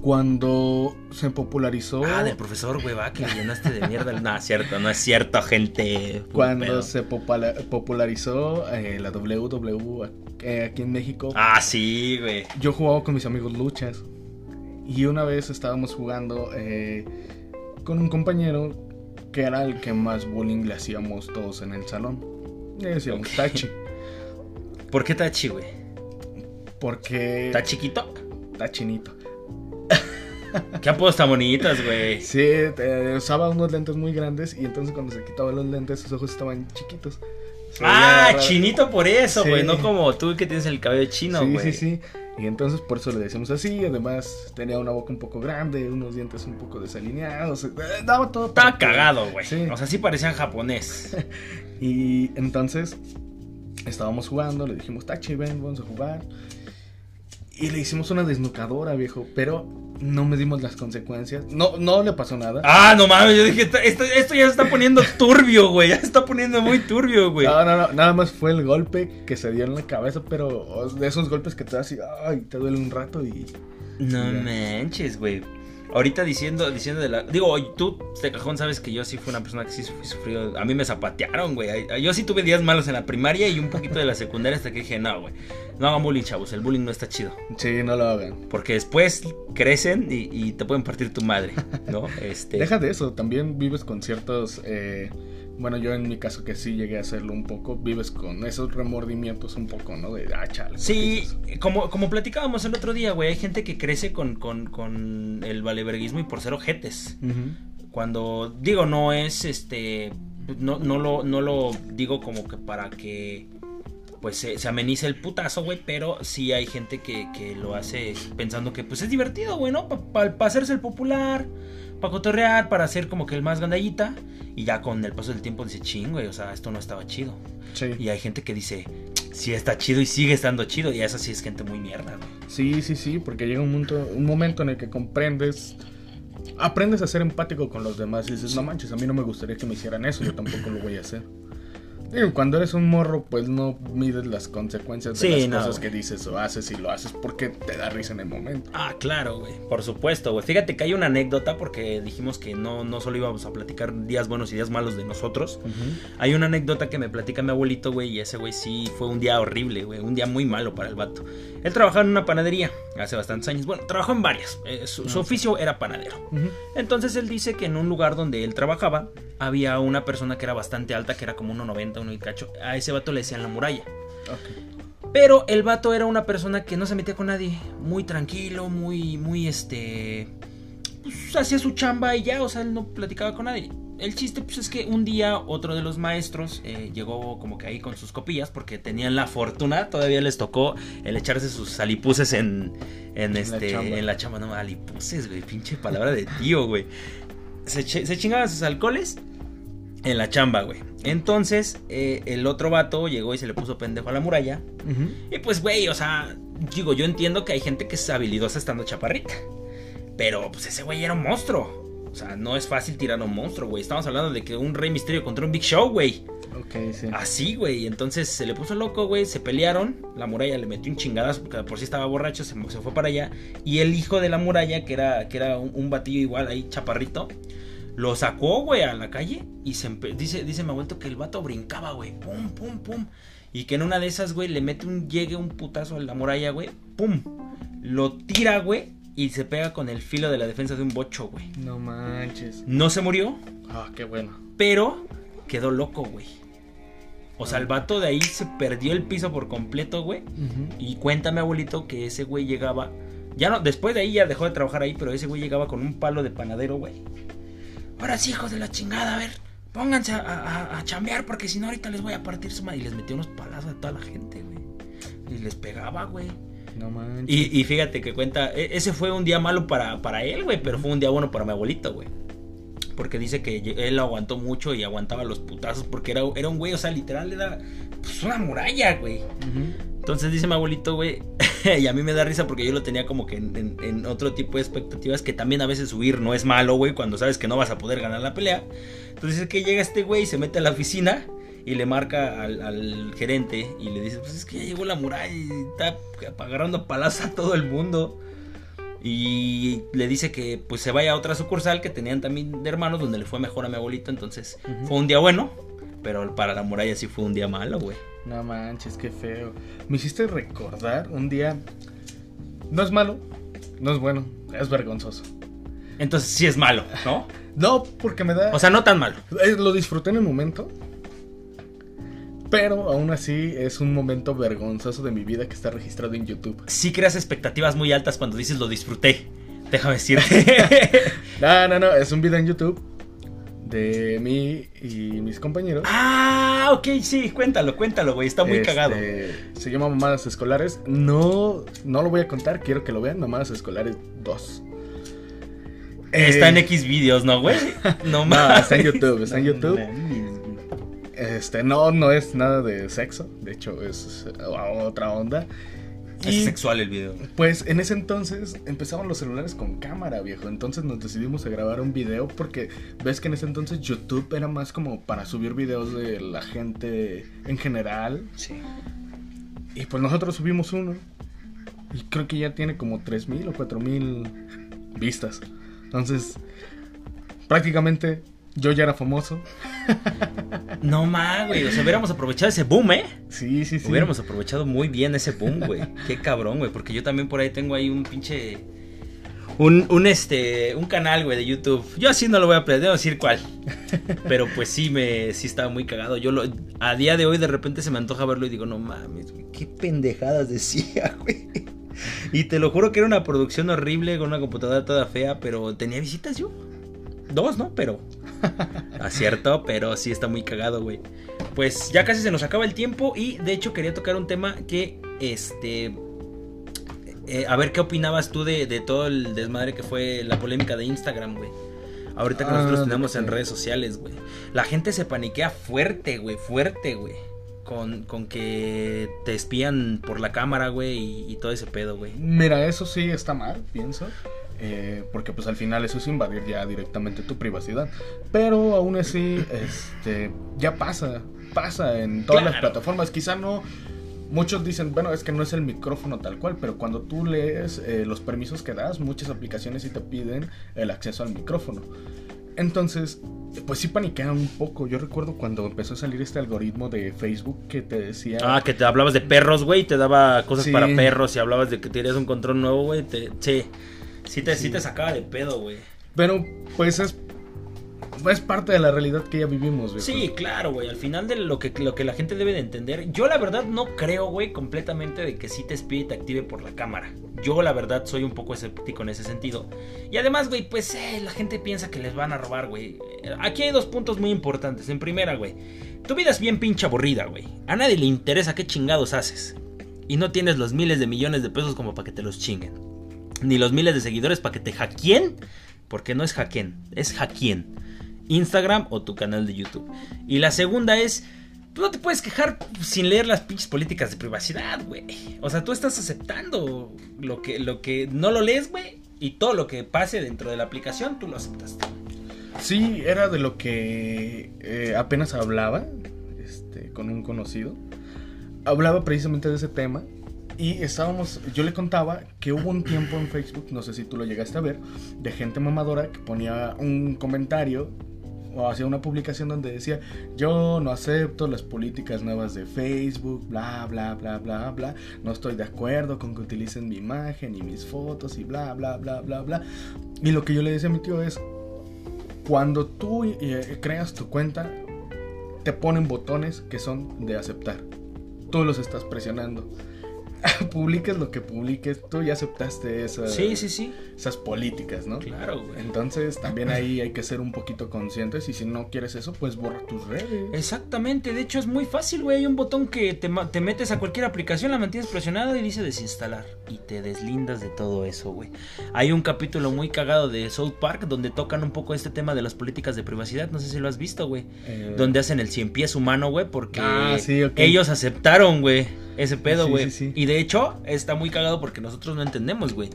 Cuando se popularizó. Ah, del profesor, güey, va, que me llenaste de mierda. No, es cierto, no es cierto, gente. Cuando pedo. se popula- popularizó eh, la WWE eh, aquí en México. Ah, sí, güey. Yo jugaba con mis amigos luchas. Y una vez estábamos jugando eh, con un compañero que era el que más bullying le hacíamos todos en el salón. Le decíamos. Tachi. ¿Por qué Tachi, güey? Porque ¿Está chiquito? está chinito. ¿Qué apodos tan bonitos, güey? Sí, usaba unos lentes muy grandes y entonces cuando se quitaba los lentes sus ojos estaban chiquitos. Se Ah, chinito por eso, Sí. güey. No como tú que tienes el cabello chino, sí, güey. sí, sí. Y entonces por eso le decíamos así. Además tenía una boca un poco grande, unos dientes un poco desalineados. eh, Daba todo. Estaba cagado, güey. Sí. O sea, sí parecían japonés. Y entonces estábamos jugando, le dijimos, Tachi, ven, vamos a jugar. Y le hicimos una desnucadora, viejo, pero no medimos las consecuencias. No, no le pasó nada. Ah, no mames, yo dije, esto, esto ya se está poniendo turbio, güey. Ya se está poniendo muy turbio, güey. No, no, no, nada más fue el golpe que se dio en la cabeza, pero de esos golpes que te das y ay, te duele un rato y... No Ya. manches, güey. Ahorita diciendo, diciendo de la. Digo, tú de cajón sabes que yo sí fui una persona que sí sufrió. A mí me zapatearon, güey. Yo sí tuve días malos en la primaria y un poquito de la secundaria hasta que dije, no, güey. No hagan bullying, chavos. El bullying no está chido. Sí, no lo hagan. Porque después crecen y, y te pueden partir tu madre, ¿no? Este. Deja de eso, también vives con ciertos... eh, bueno, yo en mi caso que sí llegué a hacerlo un poco, vives con esos remordimientos un poco, ¿no? De, ah, chale. Sí, ¿por qué como, como platicábamos el otro día, güey. Hay gente que crece con, con, con el valeverguismo y por ser ojetes. Cuando digo no es este no, no lo no lo digo como que para que pues se, se ameniza el putazo, güey, pero sí hay gente que, que lo hace pensando que pues es divertido, güey, ¿no? Para hacerse el popular, para cotorrear, para hacer como que el más gandallita, y ya con el paso del tiempo dice, ching, güey, o sea, esto no estaba chido. Sí. Y hay gente que dice, sí está chido y sigue estando chido, y esa sí es gente muy mierda, güey. Sí, sí, sí, porque llega un momento, un momento en el que comprendes, aprendes a ser empático con los demás y dices, no manches, a mí no me gustaría que me hicieran eso, yo tampoco lo voy a hacer. Digo, cuando eres un morro, pues no mides las consecuencias de Sí, las no, cosas güey. que dices o haces y lo haces porque te da risa en el momento. Ah, claro, güey. Por supuesto, güey. Fíjate que hay una anécdota porque dijimos que no, no solo íbamos a platicar días buenos y días malos de nosotros. Hay una anécdota que me platica mi abuelito, güey, y ese güey sí fue un día horrible, güey. Un día muy malo para el vato. Él trabajaba en una panadería hace bastantes años. Bueno, trabajó en varias. Eh, su, su Ah, oficio era panadero. Entonces él dice que en un lugar donde él trabajaba había una persona que era bastante alta, que era como 1,90, uno y cacho. A ese vato le decían la muralla. Pero el vato era una persona que no se metía con nadie. Muy tranquilo, muy, muy este. Pues hacía su chamba y ya, o sea, él no platicaba con nadie. El chiste, pues es que un día otro de los maestros eh, llegó como que ahí con sus copillas porque tenían la fortuna, todavía les tocó el echarse sus salipuces en, en, la este, chamba. en la chamba. No, alipuces, güey, pinche palabra de tío, güey. Se, se chingaban sus alcoholes en la chamba, güey. Entonces, eh, el otro vato llegó y se le puso pendejo a la muralla. Y pues, güey, o sea, digo, yo entiendo que hay gente que es habilidosa estando chaparrita. Pero, pues, ese güey era un monstruo. O sea, no es fácil tirar a un monstruo, güey. Estamos hablando de que un Rey Misterio contra un Big Show, güey. Ok, sí. Así, güey. Entonces se le puso loco, güey. Se pelearon. La muralla le metió un chingadazo porque por sí estaba borracho. Se, se fue para allá. Y el hijo de la muralla, que era, que era un, un batillo igual ahí, chaparrito, lo sacó, güey, a la calle. Y se dice, dice mi abuelo que el vato brincaba, güey. Pum, pum, pum. Y que en una de esas, güey, le mete un llegue, un putazo a la muralla, güey. Pum. Lo tira, güey. Y se pega con el filo de la defensa de un bocho, güey. No manches. No se murió, Ah, qué bueno. pero quedó loco, güey. O sea, el vato de ahí se perdió el piso por completo, güey. Y cuéntame, abuelito, que ese güey llegaba. Ya no, después de ahí ya dejó de trabajar ahí, pero ese güey llegaba con un palo de panadero, güey. Ahora sí, hijos de la chingada, a ver, pónganse a, a- a chambear porque si no ahorita les voy a partir su madre. Y les metió unos palazos a toda la gente, güey. Y les pegaba, güey. No manches. Y, y fíjate que cuenta, e- ese fue un día malo para, para él, güey, pero fue un día bueno para mi abuelito, güey. Porque dice que él aguantó mucho y aguantaba los putazos porque era, era un güey, o sea, literal era pues, una muralla, güey. Entonces dice mi abuelito, güey, y a mí me da risa porque yo lo tenía como que en, en- en otro tipo de expectativas que también a veces huir no es malo, güey, cuando sabes que no vas a poder ganar la pelea. Entonces es que llega este güey, se mete a la oficina y le marca al, al gerente y le dice, pues es que ya llegó la muralla y está agarrando palazos a todo el mundo. Y le dice que pues se vaya a otra sucursal que tenían también de hermanos donde le fue mejor a mi abuelito. Entonces fue un día bueno, pero para la muralla sí fue un día malo, güey. No manches, qué feo. Me hiciste recordar un día. No es malo, no es bueno, es vergonzoso. Entonces sí es malo, ¿no? No, porque me da. O sea, no tan malo. Eh, lo disfruté en el momento. Pero aún así es un momento vergonzoso de mi vida que está registrado en YouTube. Sí creas expectativas muy altas cuando dices lo disfruté. Déjame decirte. No, no, no, es un video en YouTube de mí y mis compañeros. ah, ok, sí, cuéntalo, cuéntalo, güey. Está muy Este, cagado. Se llama Mamadas Escolares. No, no lo voy a contar, quiero que lo vean. Mamadas Escolares 2. Está en Eh, X videos, ¿no, güey? No No, está en YouTube, está en YouTube. Este, no, no es nada de sexo. De hecho, es otra onda. Es Y sexual el video. pues en ese entonces empezaban los celulares con cámara, viejo. Entonces nos decidimos a grabar un video porque ves que en ese entonces YouTube era más como para subir videos de la gente en general. Sí. Y pues nosotros subimos uno. Y creo que ya tiene como 3.000 o 4.000 vistas. Entonces, prácticamente yo ya era famoso. No mames, güey. O sea, hubiéramos aprovechado ese boom, ¿eh? Sí, sí, sí. Hubiéramos aprovechado muy bien ese boom, güey. Qué cabrón, güey. Porque yo también por ahí tengo ahí un pinche. Un, un este. Un canal, güey, de YouTube. Yo así no lo voy a aprender, debo decir cuál. Pero pues sí me. sí estaba muy cagado. Yo lo. A día de hoy de repente se me antoja verlo y digo, no mames, güey. Qué pendejadas decía, güey. Y te lo juro que era una producción horrible con una computadora toda fea, pero tenía visitas yo. Dos, ¿no? Pero. Acierto, pero sí está muy cagado, güey. Pues ya casi se nos acaba el tiempo y de hecho quería tocar un tema que, este... eh, a ver qué opinabas tú de, de todo el desmadre que fue la polémica de Instagram, güey. Ahorita que Ah, nosotros tenemos en redes sociales, güey. La gente se paniquea fuerte, güey, fuerte, güey. Con, con que te espían por la cámara, güey, y, y todo ese pedo, güey. Mira, eso sí está mal, pienso. Eh, porque pues al final eso es invadir ya directamente tu privacidad. Pero aún así, este, ya pasa, pasa en todas las plataformas. Quizá no, muchos dicen, bueno, es que no es el micrófono tal cual, pero cuando tú lees eh, los permisos que das, muchas aplicaciones sí te piden el acceso al micrófono. Entonces, pues sí paniquean un poco. Yo recuerdo cuando empezó a salir este algoritmo de Facebook que te decía... Ah, que te hablabas de perros, güey, te daba cosas Sí. para perros y hablabas de que tenías un control nuevo, güey. Te, sí, sí te, sí. Sí. te sacaba de pedo, güey. Pero pues es, es parte de la realidad que ya vivimos, viejo. Sí, claro, güey. Al final de lo que, lo que la gente debe de entender. Yo la verdad no creo, güey, completamente de que sí te espíe y te active por la cámara. Yo la verdad soy un poco escéptico en ese sentido. Y además, güey, pues eh, la gente piensa que les van a robar, güey. Aquí hay dos puntos muy importantes. En primera, güey. Tu vida es bien pinche aburrida, güey. A nadie le interesa qué chingados haces. Y no tienes los miles de millones de pesos como para que te los chinguen. Ni los miles de seguidores para que te hackeen. Porque no es hackeen, es hackeen. Instagram o tu canal de YouTube. Y la segunda es, tú no te puedes quejar sin leer las pinches políticas de privacidad, güey. O sea, tú estás aceptando lo que, lo que no lo lees, güey. Y todo lo que pase dentro de la aplicación, tú lo aceptaste. Sí, era de lo que eh, apenas hablaba este, con un conocido. Hablaba precisamente de ese tema. Y estábamos, yo le contaba que hubo un tiempo en Facebook, no sé si tú lo llegaste a ver, de gente mamadora que ponía un comentario o hacía una publicación donde decía, yo no acepto las políticas nuevas de Facebook, bla, bla, bla, bla, bla, no estoy de acuerdo con que utilicen mi imagen y mis fotos y bla, bla, bla, bla, bla. Y lo que yo le decía a mi tío es, cuando tú eh, creas tu cuenta, te ponen botones que son de aceptar. Tú los estás presionando. publiques lo que publiques, tú ya aceptaste esa- Sí, sí, sí. esas políticas, ¿no? Claro, güey. Entonces también ahí hay que ser un poquito conscientes y si no quieres eso, pues borra tus redes. Exactamente, de hecho es muy fácil, güey. Hay un botón que te, te metes a cualquier aplicación, la mantienes presionada y dice desinstalar. Y te deslindas de todo eso, güey. Hay un capítulo muy cagado de South Park donde tocan un poco este tema de las políticas de privacidad. No sé si lo has visto, güey. Eh, Donde hacen el cien pies humano, güey, porque Ah, sí, ellos aceptaron, güey, ese pedo, güey. sí, sí. Y de hecho, está muy cagado porque nosotros no entendemos, güey.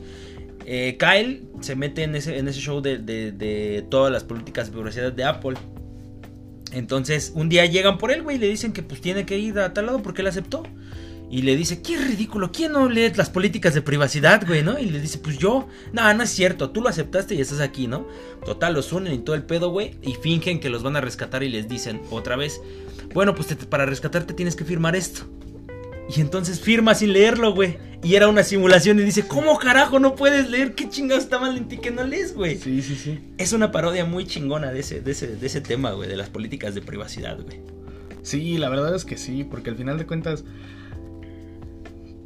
Eh, Kyle se mete en ese, en ese show de, de- de todas las políticas de privacidad de Apple. Entonces, un día llegan por él, güey, y le dicen que pues tiene que ir a tal lado porque él aceptó. Y le dice, qué ridículo, ¿quién no lee las políticas de privacidad, güey, no? Y le dice, pues yo, no, no es cierto, tú lo aceptaste y estás aquí, ¿no? Total, los unen y todo el pedo, güey, y fingen que los van a rescatar y les dicen otra vez, bueno, pues te- para rescatarte tienes que firmar esto. Y entonces firma sin leerlo, güey. Y era una simulación y dice, ¿cómo carajo no puedes leer? ¿Qué chingados está mal en ti que no lees, güey? Sí, sí, sí. Es una parodia muy chingona de ese, de ese, de ese tema, güey, de las políticas de privacidad, güey. Sí, la verdad es que sí, porque al final de cuentas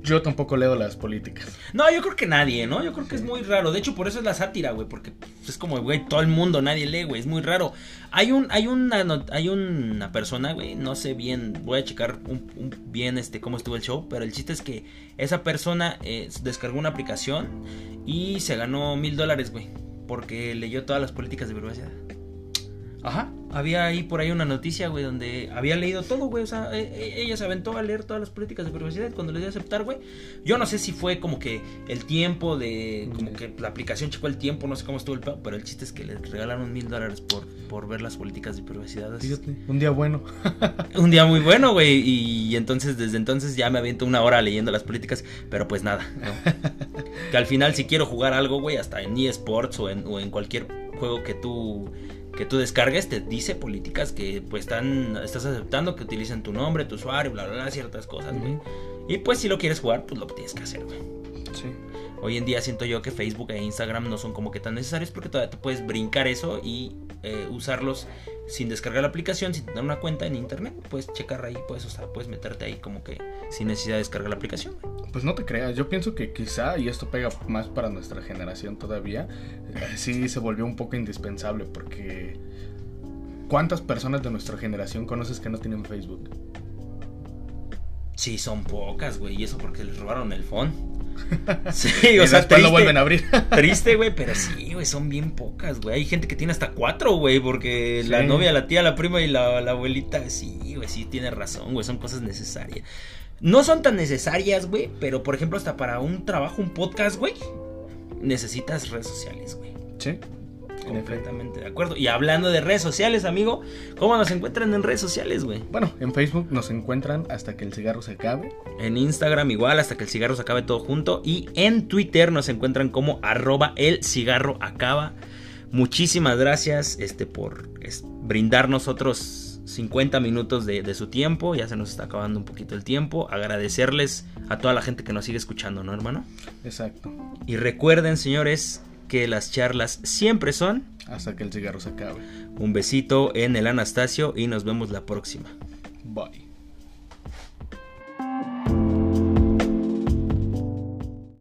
yo tampoco leo las políticas. No, yo creo que nadie, ¿no? Yo creo que es muy raro. De hecho, por eso es la sátira, güey. Porque es como, güey, todo el mundo, nadie lee, güey. Es muy raro. Hay un, hay una, hay una persona, güey. No sé bien. Voy a checar un, un- bien este cómo estuvo el show. Pero el chiste es que esa persona eh, descargó una aplicación y se ganó mil dólares, güey. Porque leyó todas las políticas de privacidad. Ajá, había ahí por ahí una noticia, güey, donde había leído todo, güey. O sea, e- e- ella se aventó a leer todas las políticas de privacidad cuando le dio a aceptar, güey. Yo no sé si fue como que el tiempo de. Como que la aplicación checó el tiempo, no sé cómo estuvo el pero el chiste es que le regalaron mil dólares por, por ver las políticas de privacidad. Fíjate, un día bueno. un día muy bueno, güey. Y entonces, desde entonces ya me aviento una hora leyendo las políticas, pero pues nada, ¿no? que al final, si quiero jugar algo, güey, hasta en eSports o en, o en cualquier juego que tú que tú descargues te dice políticas que pues están estás aceptando que utilicen tu nombre, tu usuario, bla bla bla, ciertas cosas, güey. Y pues si lo quieres jugar, pues lo tienes que hacer, güey. Sí. Hoy en día siento yo que Facebook e Instagram no son como que tan necesarios porque todavía te puedes brincar eso y eh, usarlos sin descargar la aplicación, sin tener una cuenta en internet. Puedes checar ahí, puedes, o sea, puedes meterte ahí como que sin necesidad de descargar la aplicación. Pues no te creas, yo pienso que quizá, y esto pega más para nuestra generación todavía, eh, sí se volvió un poco indispensable porque ¿cuántas personas de nuestra generación conoces que no tienen Facebook? Sí, son pocas, güey. Y eso porque les robaron el phone. Sí, o sea, después lo vuelven a abrir. triste, güey, pero sí, güey, son bien pocas, güey. Hay gente que tiene hasta cuatro, güey, porque la novia, la tía, la prima y la, la abuelita, sí, güey, sí, tiene razón, güey, son cosas necesarias. No son tan necesarias, güey, pero por ejemplo, hasta para un trabajo, un podcast, güey, necesitas redes sociales, güey. Sí. Completamente de acuerdo. Y hablando de redes sociales, amigo, ¿cómo nos encuentran en redes sociales, güey? Bueno, en Facebook nos encuentran hasta que el cigarro se acabe. En Instagram igual, hasta que el cigarro se acabe todo junto. Y en Twitter nos encuentran como arroba el cigarro acaba. Muchísimas gracias este, por brindarnos otros 50 minutos de, de, su tiempo. Ya se nos está acabando un poquito el tiempo. Agradecerles a toda la gente que nos sigue escuchando, ¿no, hermano? Exacto. Y recuerden, señores, que las charlas siempre son hasta que el cigarro se acabe. Un besito en el Anastasio y nos vemos la próxima. Bye.